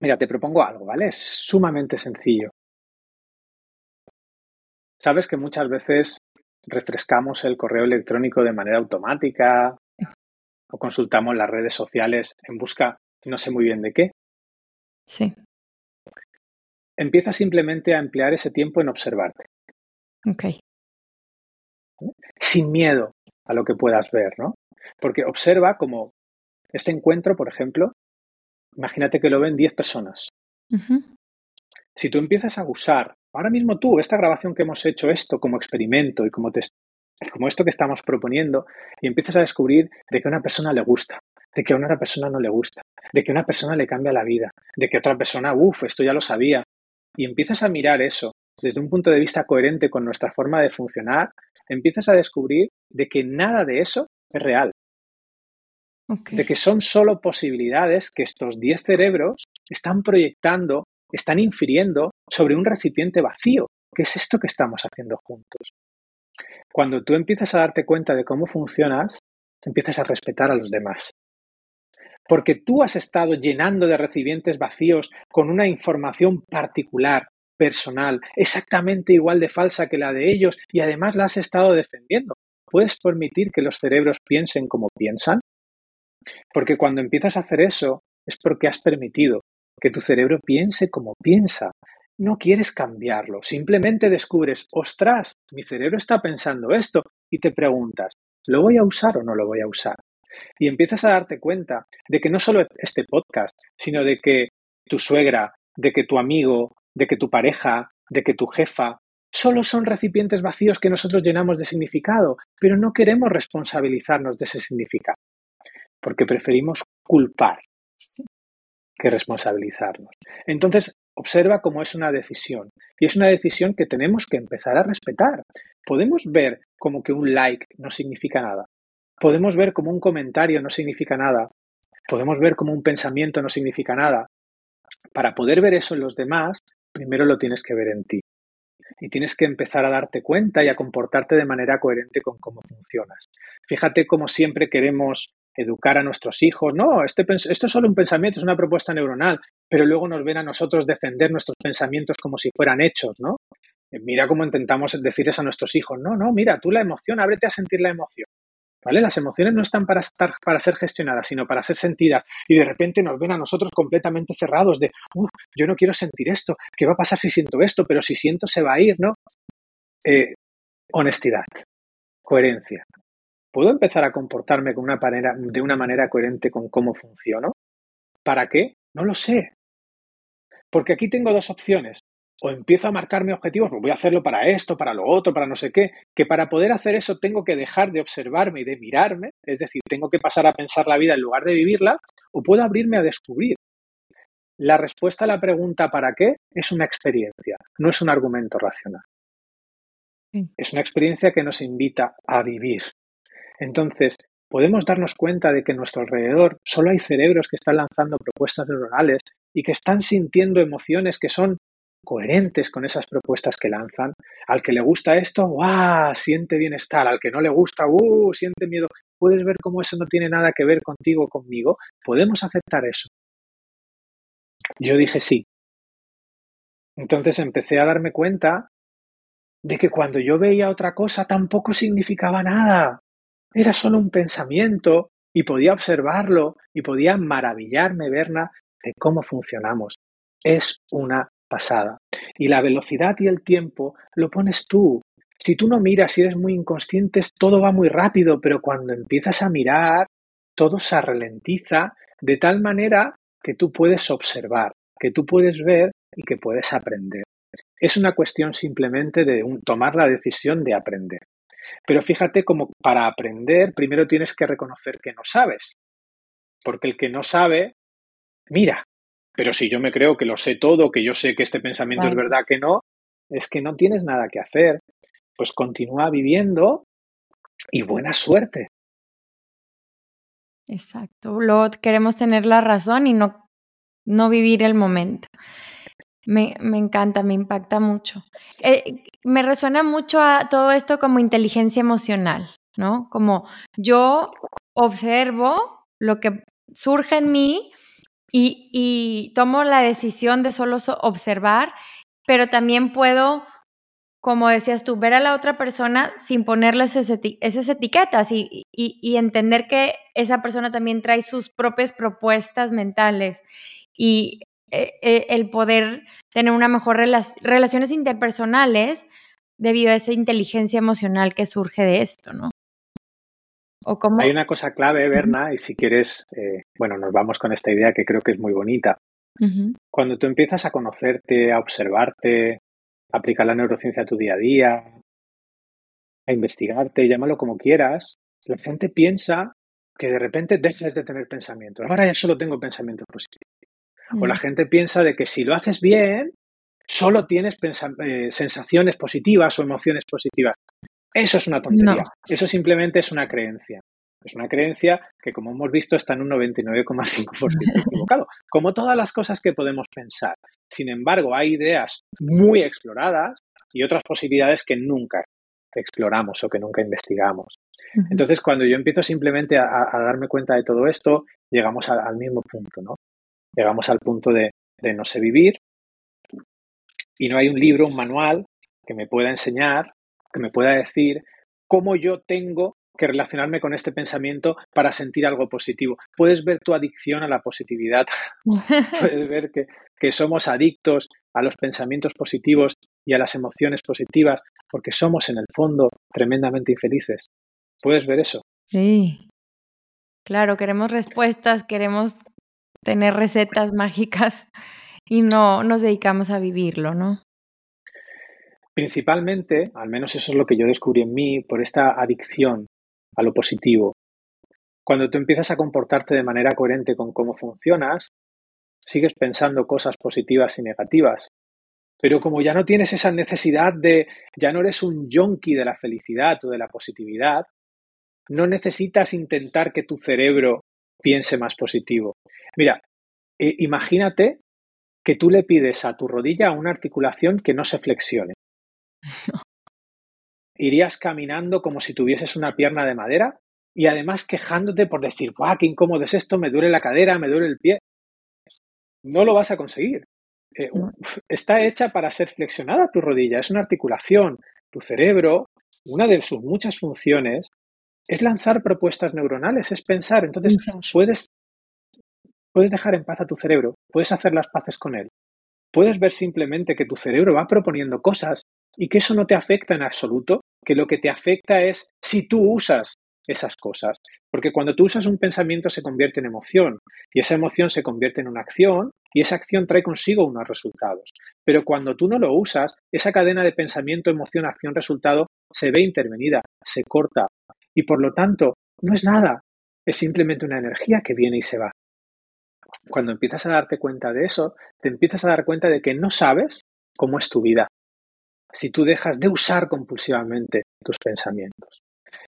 Mira, te propongo algo, ¿vale? Es sumamente sencillo. Sabes que muchas veces refrescamos el correo electrónico de manera automática o consultamos las redes sociales en busca no sé muy bien de qué. Sí. Empieza simplemente a emplear ese tiempo en observarte. Ok. Sin miedo a lo que puedas ver, ¿no? Porque observa como este encuentro, por ejemplo, Imagínate que lo ven 10 personas. Si tú empiezas a usar, ahora mismo tú, esta grabación que hemos hecho, esto como experimento y como, como esto que estamos proponiendo, y empiezas a descubrir de que a una persona le gusta, de que a una persona no le gusta, de que a una persona le cambia la vida, de que a otra persona, uff, esto ya lo sabía, y empiezas a mirar eso desde un punto de vista coherente con nuestra forma de funcionar, empiezas a descubrir de que nada de eso es real de que son solo posibilidades que estos 10 cerebros están proyectando, están infiriendo sobre un recipiente vacío, que es esto que estamos haciendo juntos. Cuando tú empiezas a darte cuenta de cómo funcionas, empiezas a respetar a los demás. Porque tú has estado llenando de recipientes vacíos con una información particular, personal, exactamente igual de falsa que la de ellos y además la has estado defendiendo. ¿Puedes permitir que los cerebros piensen como piensan? Porque cuando empiezas a hacer eso es porque has permitido que tu cerebro piense como piensa. No quieres cambiarlo, simplemente descubres, ostras, mi cerebro está pensando esto y te preguntas, ¿lo voy a usar o no lo voy a usar? Y empiezas a darte cuenta de que no solo este podcast, sino de que tu suegra, de que tu amigo, de que tu pareja, de que tu jefa, solo son recipientes vacíos que nosotros llenamos de significado, pero no queremos responsabilizarnos de ese significado porque preferimos culpar que responsabilizarnos. Entonces, observa cómo es una decisión y es una decisión que tenemos que empezar a respetar. Podemos ver como que un like no significa nada. Podemos ver como un comentario no significa nada. Podemos ver como un pensamiento no significa nada. Para poder ver eso en los demás, primero lo tienes que ver en ti. Y tienes que empezar a darte cuenta y a comportarte de manera coherente con cómo funcionas. Fíjate cómo siempre queremos educar a nuestros hijos. No, este, esto es solo un pensamiento, es una propuesta neuronal, pero luego nos ven a nosotros defender nuestros pensamientos como si fueran hechos, ¿no? Eh, mira cómo intentamos decirles a nuestros hijos, no, no, mira, tú la emoción, ábrete a sentir la emoción. ¿Vale? Las emociones no están para estar para ser gestionadas, sino para ser sentidas. Y de repente nos ven a nosotros completamente cerrados de, yo no quiero sentir esto, ¿qué va a pasar si siento esto? Pero si siento se va a ir, ¿no? Eh, honestidad, coherencia. ¿Puedo empezar a comportarme de una manera coherente con cómo funciono? ¿Para qué? No lo sé. Porque aquí tengo dos opciones. O empiezo a marcarme objetivos, pues voy a hacerlo para esto, para lo otro, para no sé qué, que para poder hacer eso tengo que dejar de observarme y de mirarme, es decir, tengo que pasar a pensar la vida en lugar de vivirla, o puedo abrirme a descubrir. La respuesta a la pregunta ¿para qué? es una experiencia, no es un argumento racional. Es una experiencia que nos invita a vivir. Entonces, podemos darnos cuenta de que a nuestro alrededor solo hay cerebros que están lanzando propuestas neuronales y que están sintiendo emociones que son coherentes con esas propuestas que lanzan. Al que le gusta esto, ¡guau! siente bienestar. Al que no le gusta, ¡uh! siente miedo. Puedes ver cómo eso no tiene nada que ver contigo conmigo. Podemos aceptar eso. Yo dije sí. Entonces empecé a darme cuenta de que cuando yo veía otra cosa tampoco significaba nada. Era solo un pensamiento y podía observarlo y podía maravillarme, Berna, de cómo funcionamos. Es una pasada. Y la velocidad y el tiempo lo pones tú. Si tú no miras, si eres muy inconsciente, todo va muy rápido, pero cuando empiezas a mirar, todo se ralentiza de tal manera que tú puedes observar, que tú puedes ver y que puedes aprender. Es una cuestión simplemente de tomar la decisión de aprender. Pero fíjate como para aprender primero tienes que reconocer que no sabes. Porque el que no sabe, mira. Pero si yo me creo que lo sé todo, que yo sé que este pensamiento es verdad, que no, es que no tienes nada que hacer. Pues continúa viviendo y buena suerte. Exacto. Luego queremos tener la razón y no, no vivir el momento. Me, me, encanta, me impacta mucho. Eh, me resuena mucho a todo esto como inteligencia emocional, ¿no? Como yo observo lo que surge en mí y, tomo la decisión de solo observar, pero también puedo, como decías tú, ver a la otra persona sin ponerles esas etiquetas y entender que esa persona también trae sus propias propuestas mentales. Y eh, eh, el poder tener una mejor relaciones interpersonales debido a esa inteligencia emocional que surge de esto, ¿no? ¿O Hay una cosa clave, Berna, y si quieres, eh, bueno, nos vamos con esta idea que creo que es muy bonita. Cuando tú empiezas a conocerte, a observarte, a aplicar la neurociencia a tu día a día, a investigarte, llámalo como quieras, la gente piensa que de repente dejes de tener pensamientos. Ahora ya solo tengo pensamientos positivos. O la mm. gente piensa de que si lo haces bien, solo tienes eh, sensaciones positivas o emociones positivas. Eso es una tontería. Eso simplemente es una creencia. Es una creencia que, como hemos visto, está en un 99,5% [laughs] equivocado, como todas las cosas que podemos pensar. Sin embargo, hay ideas muy exploradas y otras posibilidades que nunca exploramos o que nunca investigamos. Entonces, cuando yo empiezo simplemente a, darme cuenta de todo esto, llegamos al mismo punto, ¿no? llegamos al punto de, no sé vivir y no hay un libro, un manual que me pueda enseñar, que me pueda decir cómo yo tengo que relacionarme con este pensamiento para sentir algo positivo. Puedes ver tu adicción a la positividad, [laughs] puedes ver que, que, somos adictos a los pensamientos positivos y a las emociones positivas porque somos en el fondo tremendamente infelices. ¿Puedes ver eso? Sí. Claro, queremos respuestas, queremos tener recetas mágicas y no nos dedicamos a vivirlo, ¿no? Principalmente, al menos eso es lo que yo descubrí en mí, por esta adicción a lo positivo. Cuando tú empiezas a comportarte de manera coherente con cómo funcionas, sigues pensando cosas positivas y negativas. Pero como ya no tienes esa necesidad de, ya no eres un yonki de la felicidad o de la positividad, no necesitas intentar que tu cerebro piense más positivo. Mira, eh, imagínate que tú le pides a tu rodilla una articulación que no se flexione. Irías caminando como si tuvieses una pierna de madera y además quejándote por decir, ¡guau, qué incómodo es esto! Me duele la cadera, me duele el pie. No lo vas a conseguir. Eh, está hecha para ser flexionada tu rodilla, es una articulación. Tu cerebro, una de sus muchas funciones es lanzar propuestas neuronales, es pensar. Entonces, puedes, puedes dejar en paz a tu cerebro, puedes hacer las paces con él. Puedes ver simplemente que tu cerebro va proponiendo cosas y que eso no te afecta en absoluto, que lo que te afecta es si tú usas esas cosas. Porque cuando tú usas un pensamiento se convierte en emoción y esa emoción se convierte en una acción y esa acción trae consigo unos resultados. Pero cuando tú no lo usas, esa cadena de pensamiento, emoción, acción, resultado se ve intervenida, se corta y por lo tanto no es nada, es simplemente una energía que viene y se va. Cuando empiezas a darte cuenta de eso, te empiezas a dar cuenta de que no sabes cómo es tu vida si tú dejas de usar compulsivamente tus pensamientos.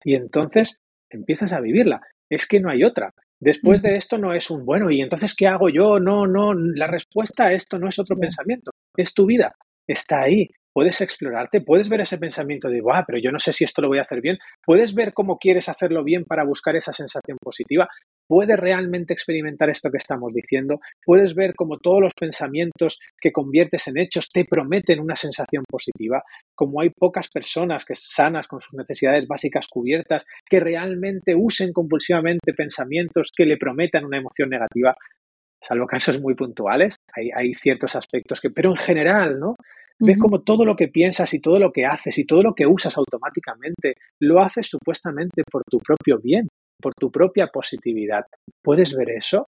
Y entonces empiezas a vivirla. Es que no hay otra. Después de esto no es un bueno, ¿y entonces qué hago yo? No, no, la respuesta a esto no es otro pensamiento, es tu vida, está ahí, puedes explorarte, puedes ver ese pensamiento de, ¡buah! Pero yo no sé si esto lo voy a hacer bien. Puedes ver cómo quieres hacerlo bien para buscar esa sensación positiva. Puedes realmente experimentar esto que estamos diciendo. Puedes ver cómo todos los pensamientos que conviertes en hechos te prometen una sensación positiva. Como hay pocas personas que sanas con sus necesidades básicas cubiertas, que realmente usen compulsivamente pensamientos que le prometan una emoción negativa. Salvo casos muy puntuales, hay, hay ciertos aspectos que, pero en general, ¿no? Ves como todo lo que piensas y todo lo que haces y todo lo que usas automáticamente lo haces supuestamente por tu propio bien, por tu propia positividad. ¿Puedes ver eso?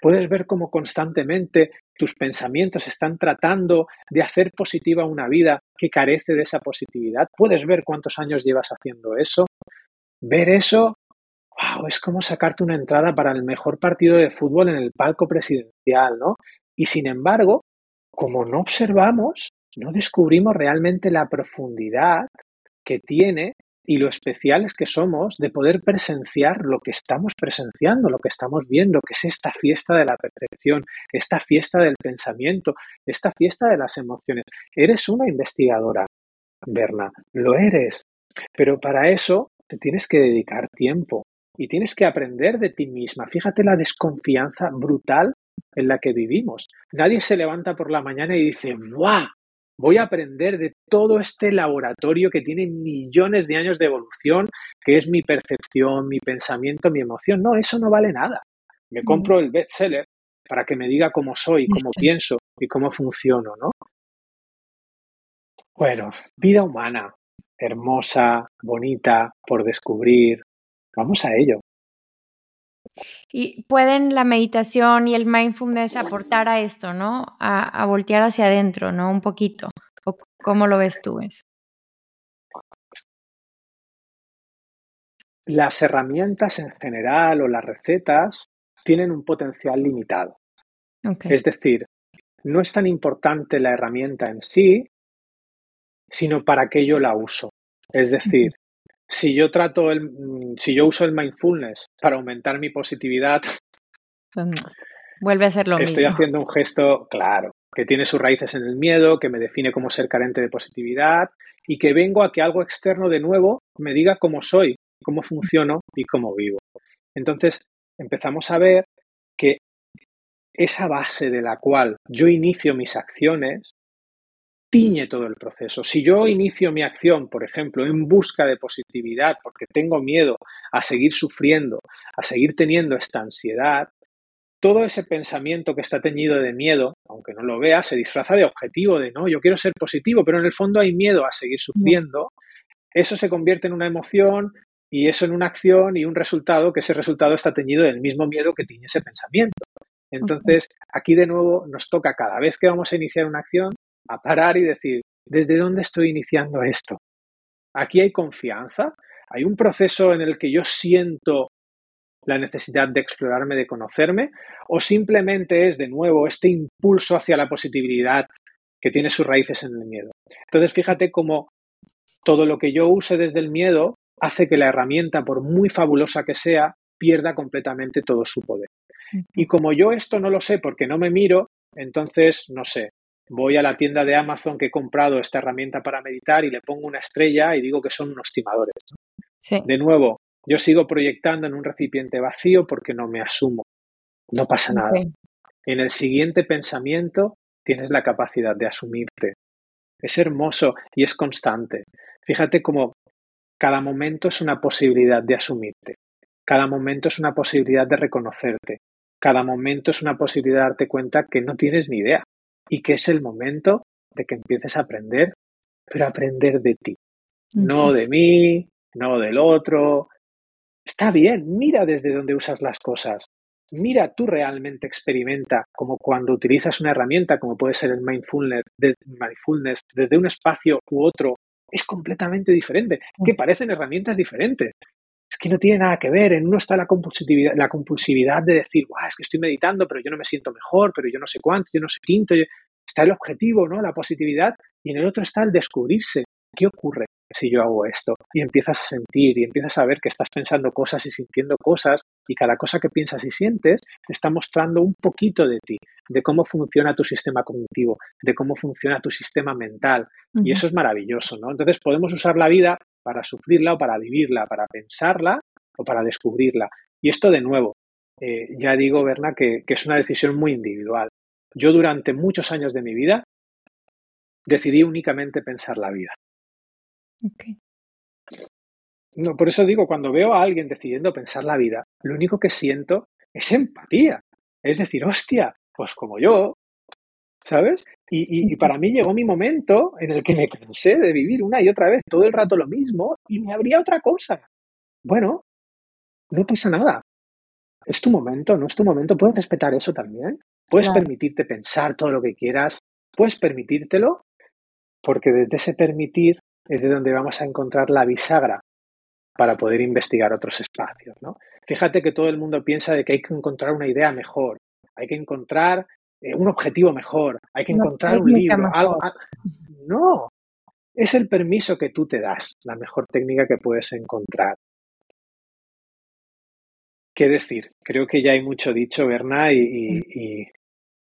Puedes ver cómo constantemente tus pensamientos están tratando de hacer positiva una vida que carece de esa positividad. Puedes ver cuántos años llevas haciendo eso. Ver eso, wow, es como sacarte una entrada para el mejor partido de fútbol en el palco presidencial, ¿no? Y sin embargo, como no observamos, no descubrimos realmente la profundidad que tiene y lo especiales que somos de poder presenciar lo que estamos presenciando, lo que estamos viendo, que es esta fiesta de la percepción, esta fiesta del pensamiento, esta fiesta de las emociones. Eres una investigadora, Berna, lo eres, pero para eso te tienes que dedicar tiempo y tienes que aprender de ti misma. Fíjate la desconfianza brutal en la que vivimos. Nadie se levanta por la mañana y dice, ¡guau! Voy a aprender de todo este laboratorio que tiene millones de años de evolución, que es mi percepción, mi pensamiento, mi emoción. No, eso no vale nada. Me compro el bestseller para que me diga cómo soy, cómo pienso y cómo funciono, ¿no? Bueno, vida humana, hermosa, bonita, por descubrir. Vamos a ello. Y pueden la meditación y el mindfulness aportar a esto, ¿no? A, voltear hacia adentro, ¿no? Un poquito. ¿O ¿Cómo lo ves tú? Las herramientas en general o las recetas tienen un potencial limitado. Es decir, no es tan importante la herramienta en sí, sino para qué yo la uso. Es decir, si yo trato el, mm, si yo uso el mindfulness para aumentar mi positividad, pues vuelve a ser lo estoy haciendo un gesto, claro, que tiene sus raíces en el miedo, que me define como ser carente de positividad y que vengo a que algo externo de nuevo me diga cómo soy, cómo funciono y cómo vivo. Entonces empezamos a ver que esa base de la cual yo inicio mis acciones tiñe todo el proceso. Si yo inicio mi acción, por ejemplo, en busca de positividad, porque tengo miedo a seguir sufriendo, a seguir teniendo esta ansiedad, todo ese pensamiento que está teñido de miedo, aunque no lo vea, se disfraza de objetivo, de no, yo quiero ser positivo, pero en el fondo hay miedo a seguir sufriendo. Eso se convierte en una emoción y eso en una acción y un resultado, que ese resultado está teñido del mismo miedo que tiene ese pensamiento. Entonces, aquí de nuevo nos toca cada vez que vamos a iniciar una acción, a parar y decir, ¿desde dónde estoy iniciando esto? Aquí hay confianza, hay un proceso en el que yo siento la necesidad de explorarme, de conocerme, o simplemente es de nuevo este impulso hacia la positividad que tiene sus raíces en el miedo. Entonces, fíjate cómo todo lo que yo use desde el miedo hace que la herramienta, por muy fabulosa que sea, pierda completamente todo su poder. Y como yo esto no lo sé porque no me miro, entonces, no sé, voy a la tienda de Amazon que he comprado esta herramienta para meditar y le pongo una estrella y digo que son unos timadores. De nuevo, yo sigo proyectando en un recipiente vacío porque no me asumo. No pasa nada. En el siguiente pensamiento tienes la capacidad de asumirte. Es hermoso y es constante. Fíjate cómo cada momento es una posibilidad de asumirte. Cada momento es una posibilidad de reconocerte. Cada momento es una posibilidad de darte cuenta que no tienes ni idea y que es el momento de que empieces a aprender, pero aprender de ti, no de mí, no del otro. Está bien, mira desde dónde usas las cosas, mira, tú realmente experimenta como cuando utilizas una herramienta como puede ser el mindfulness, mindfulness desde un espacio u otro, es completamente diferente, que parecen herramientas diferentes. Es que no tiene nada que ver, en uno está la compulsividad, la compulsividad de decir, es que estoy meditando, pero yo no me siento mejor, pero yo no sé cuánto, yo no sé quinto, está el objetivo, ¿no? La positividad, y en el otro está el descubrirse. ¿Qué ocurre si yo hago esto? Y empiezas a sentir y empiezas a ver que estás pensando cosas y sintiendo cosas y cada cosa que piensas y sientes te está mostrando un poquito de ti, de cómo funciona tu sistema cognitivo, de cómo funciona tu sistema mental. Y eso es maravilloso, ¿no? Entonces podemos usar la vida para sufrirla o para vivirla, para pensarla o para descubrirla. Y esto de nuevo, eh, ya digo, Berna, que es una decisión muy individual. Yo durante muchos años de mi vida decidí únicamente pensar la vida. No, por eso digo, cuando veo a alguien decidiendo pensar la vida, lo único que siento es empatía. Es decir, hostia, pues como yo, ¿sabes? Y, y, para mí llegó mi momento en el que me cansé de vivir una y otra vez todo el rato lo mismo y me habría otra cosa. Bueno, no pasa nada. Es tu momento, no es tu momento. Puedes respetar eso también. Puedes permitirte pensar todo lo que quieras. Puedes permitírtelo porque desde ese permitir es de donde vamos a encontrar la bisagra para poder investigar otros espacios. ¿no? Fíjate que todo el mundo piensa de que hay que encontrar una idea mejor, hay que encontrar eh, un objetivo mejor, hay que encontrar un libro, algo, No, es el permiso que tú te das, la mejor técnica que puedes encontrar. ¿Qué decir? Creo que ya hay mucho dicho, Berna, y, y,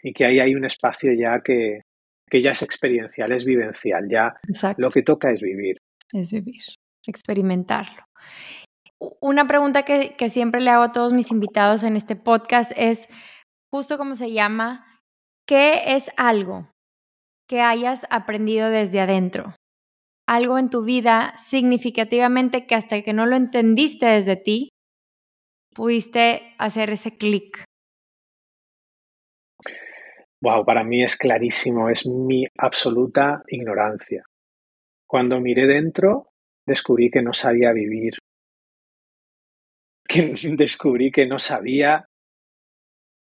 y que ahí hay un espacio ya que, que ya es experiencial, es vivencial, ya lo que toca es vivir. Es vivir, experimentarlo. Una pregunta que, que siempre le hago a todos mis invitados en este podcast es, justo como se llama, ¿qué es algo que hayas aprendido desde adentro? Algo en tu vida significativamente que hasta que no lo entendiste desde ti, pudiste hacer ese clic. Wow, para mí es clarísimo, es mi absoluta ignorancia. Cuando miré dentro, descubrí que no sabía vivir, [laughs] que descubrí que no sabía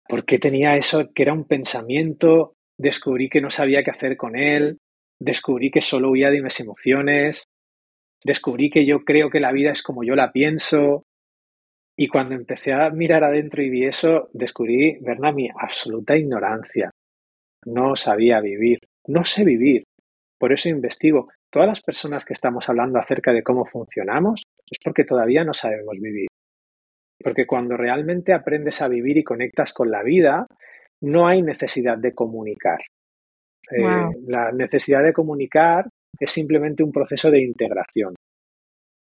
por qué tenía eso, que era un pensamiento, descubrí que no sabía qué hacer con él, descubrí que solo huía de mis emociones, descubrí que yo creo que la vida es como yo la pienso, y cuando empecé a mirar adentro y vi eso, descubrí, Berna, mi absoluta ignorancia no sabía vivir, no sé vivir. Por eso investigo. Todas las personas que estamos hablando acerca de cómo funcionamos es porque todavía no sabemos vivir. Porque cuando realmente aprendes a vivir y conectas con la vida, no hay necesidad de comunicar. Eh, la necesidad de comunicar es simplemente un proceso de integración.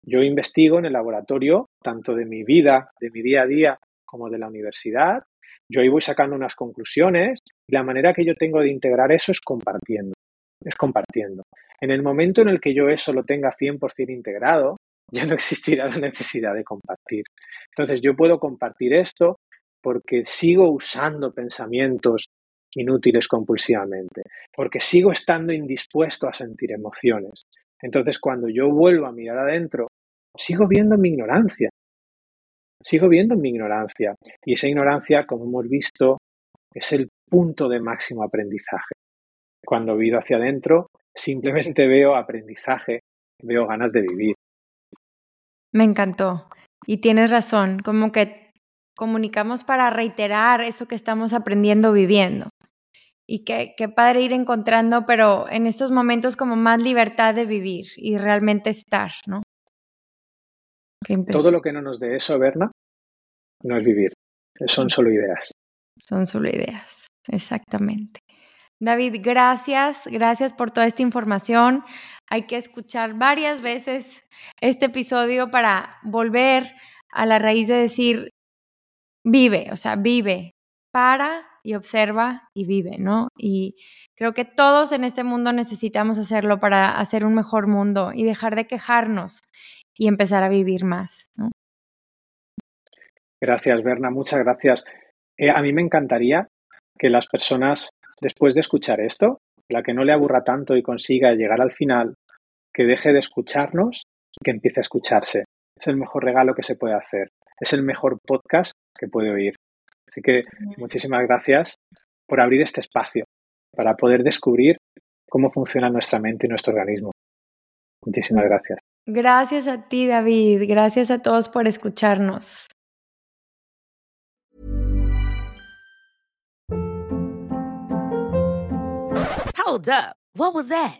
Yo investigo en el laboratorio, tanto de mi vida, de mi día a día, como de la universidad, yo ahí voy sacando unas conclusiones y la manera que yo tengo de integrar eso es compartiendo. Es compartiendo. En el momento en el que yo eso lo tenga 100% integrado, ya no existirá la necesidad de compartir. Entonces yo puedo compartir esto porque sigo usando pensamientos inútiles compulsivamente, porque sigo estando indispuesto a sentir emociones. Entonces cuando yo vuelvo a mirar adentro, sigo viendo mi ignorancia, sigo viendo mi ignorancia. Y esa ignorancia, como hemos visto, es el punto de máximo aprendizaje. Cuando vivo hacia adentro, simplemente veo aprendizaje, veo ganas de vivir. Me encantó. Y tienes razón, como que comunicamos para reiterar eso que estamos aprendiendo viviendo. Y qué, qué padre ir encontrando, pero en estos momentos como más libertad de vivir y realmente estar, ¿no? Todo lo que no nos dé eso, Berna, no es vivir. Son solo ideas. Son solo ideas, exactamente. David, gracias, gracias por toda esta información. Hay que escuchar varias veces este episodio para volver a la raíz de decir, vive, o sea, vive, para y observa y vive, ¿no? Y creo que todos en este mundo necesitamos hacerlo para hacer un mejor mundo y dejar de quejarnos y empezar a vivir más. ¿no? Gracias, Berna, muchas gracias. Eh, a mí me encantaría que las personas, después de escuchar esto, la que no le aburra tanto y consiga llegar al final, que deje de escucharnos y que empiece a escucharse. Es el mejor regalo que se puede hacer. Es el mejor podcast que puede oír. Así que muchísimas gracias por abrir este espacio para poder descubrir cómo funciona nuestra mente y nuestro organismo. Muchísimas gracias. Gracias a ti, David. Gracias a todos por escucharnos. Hold up. What was that?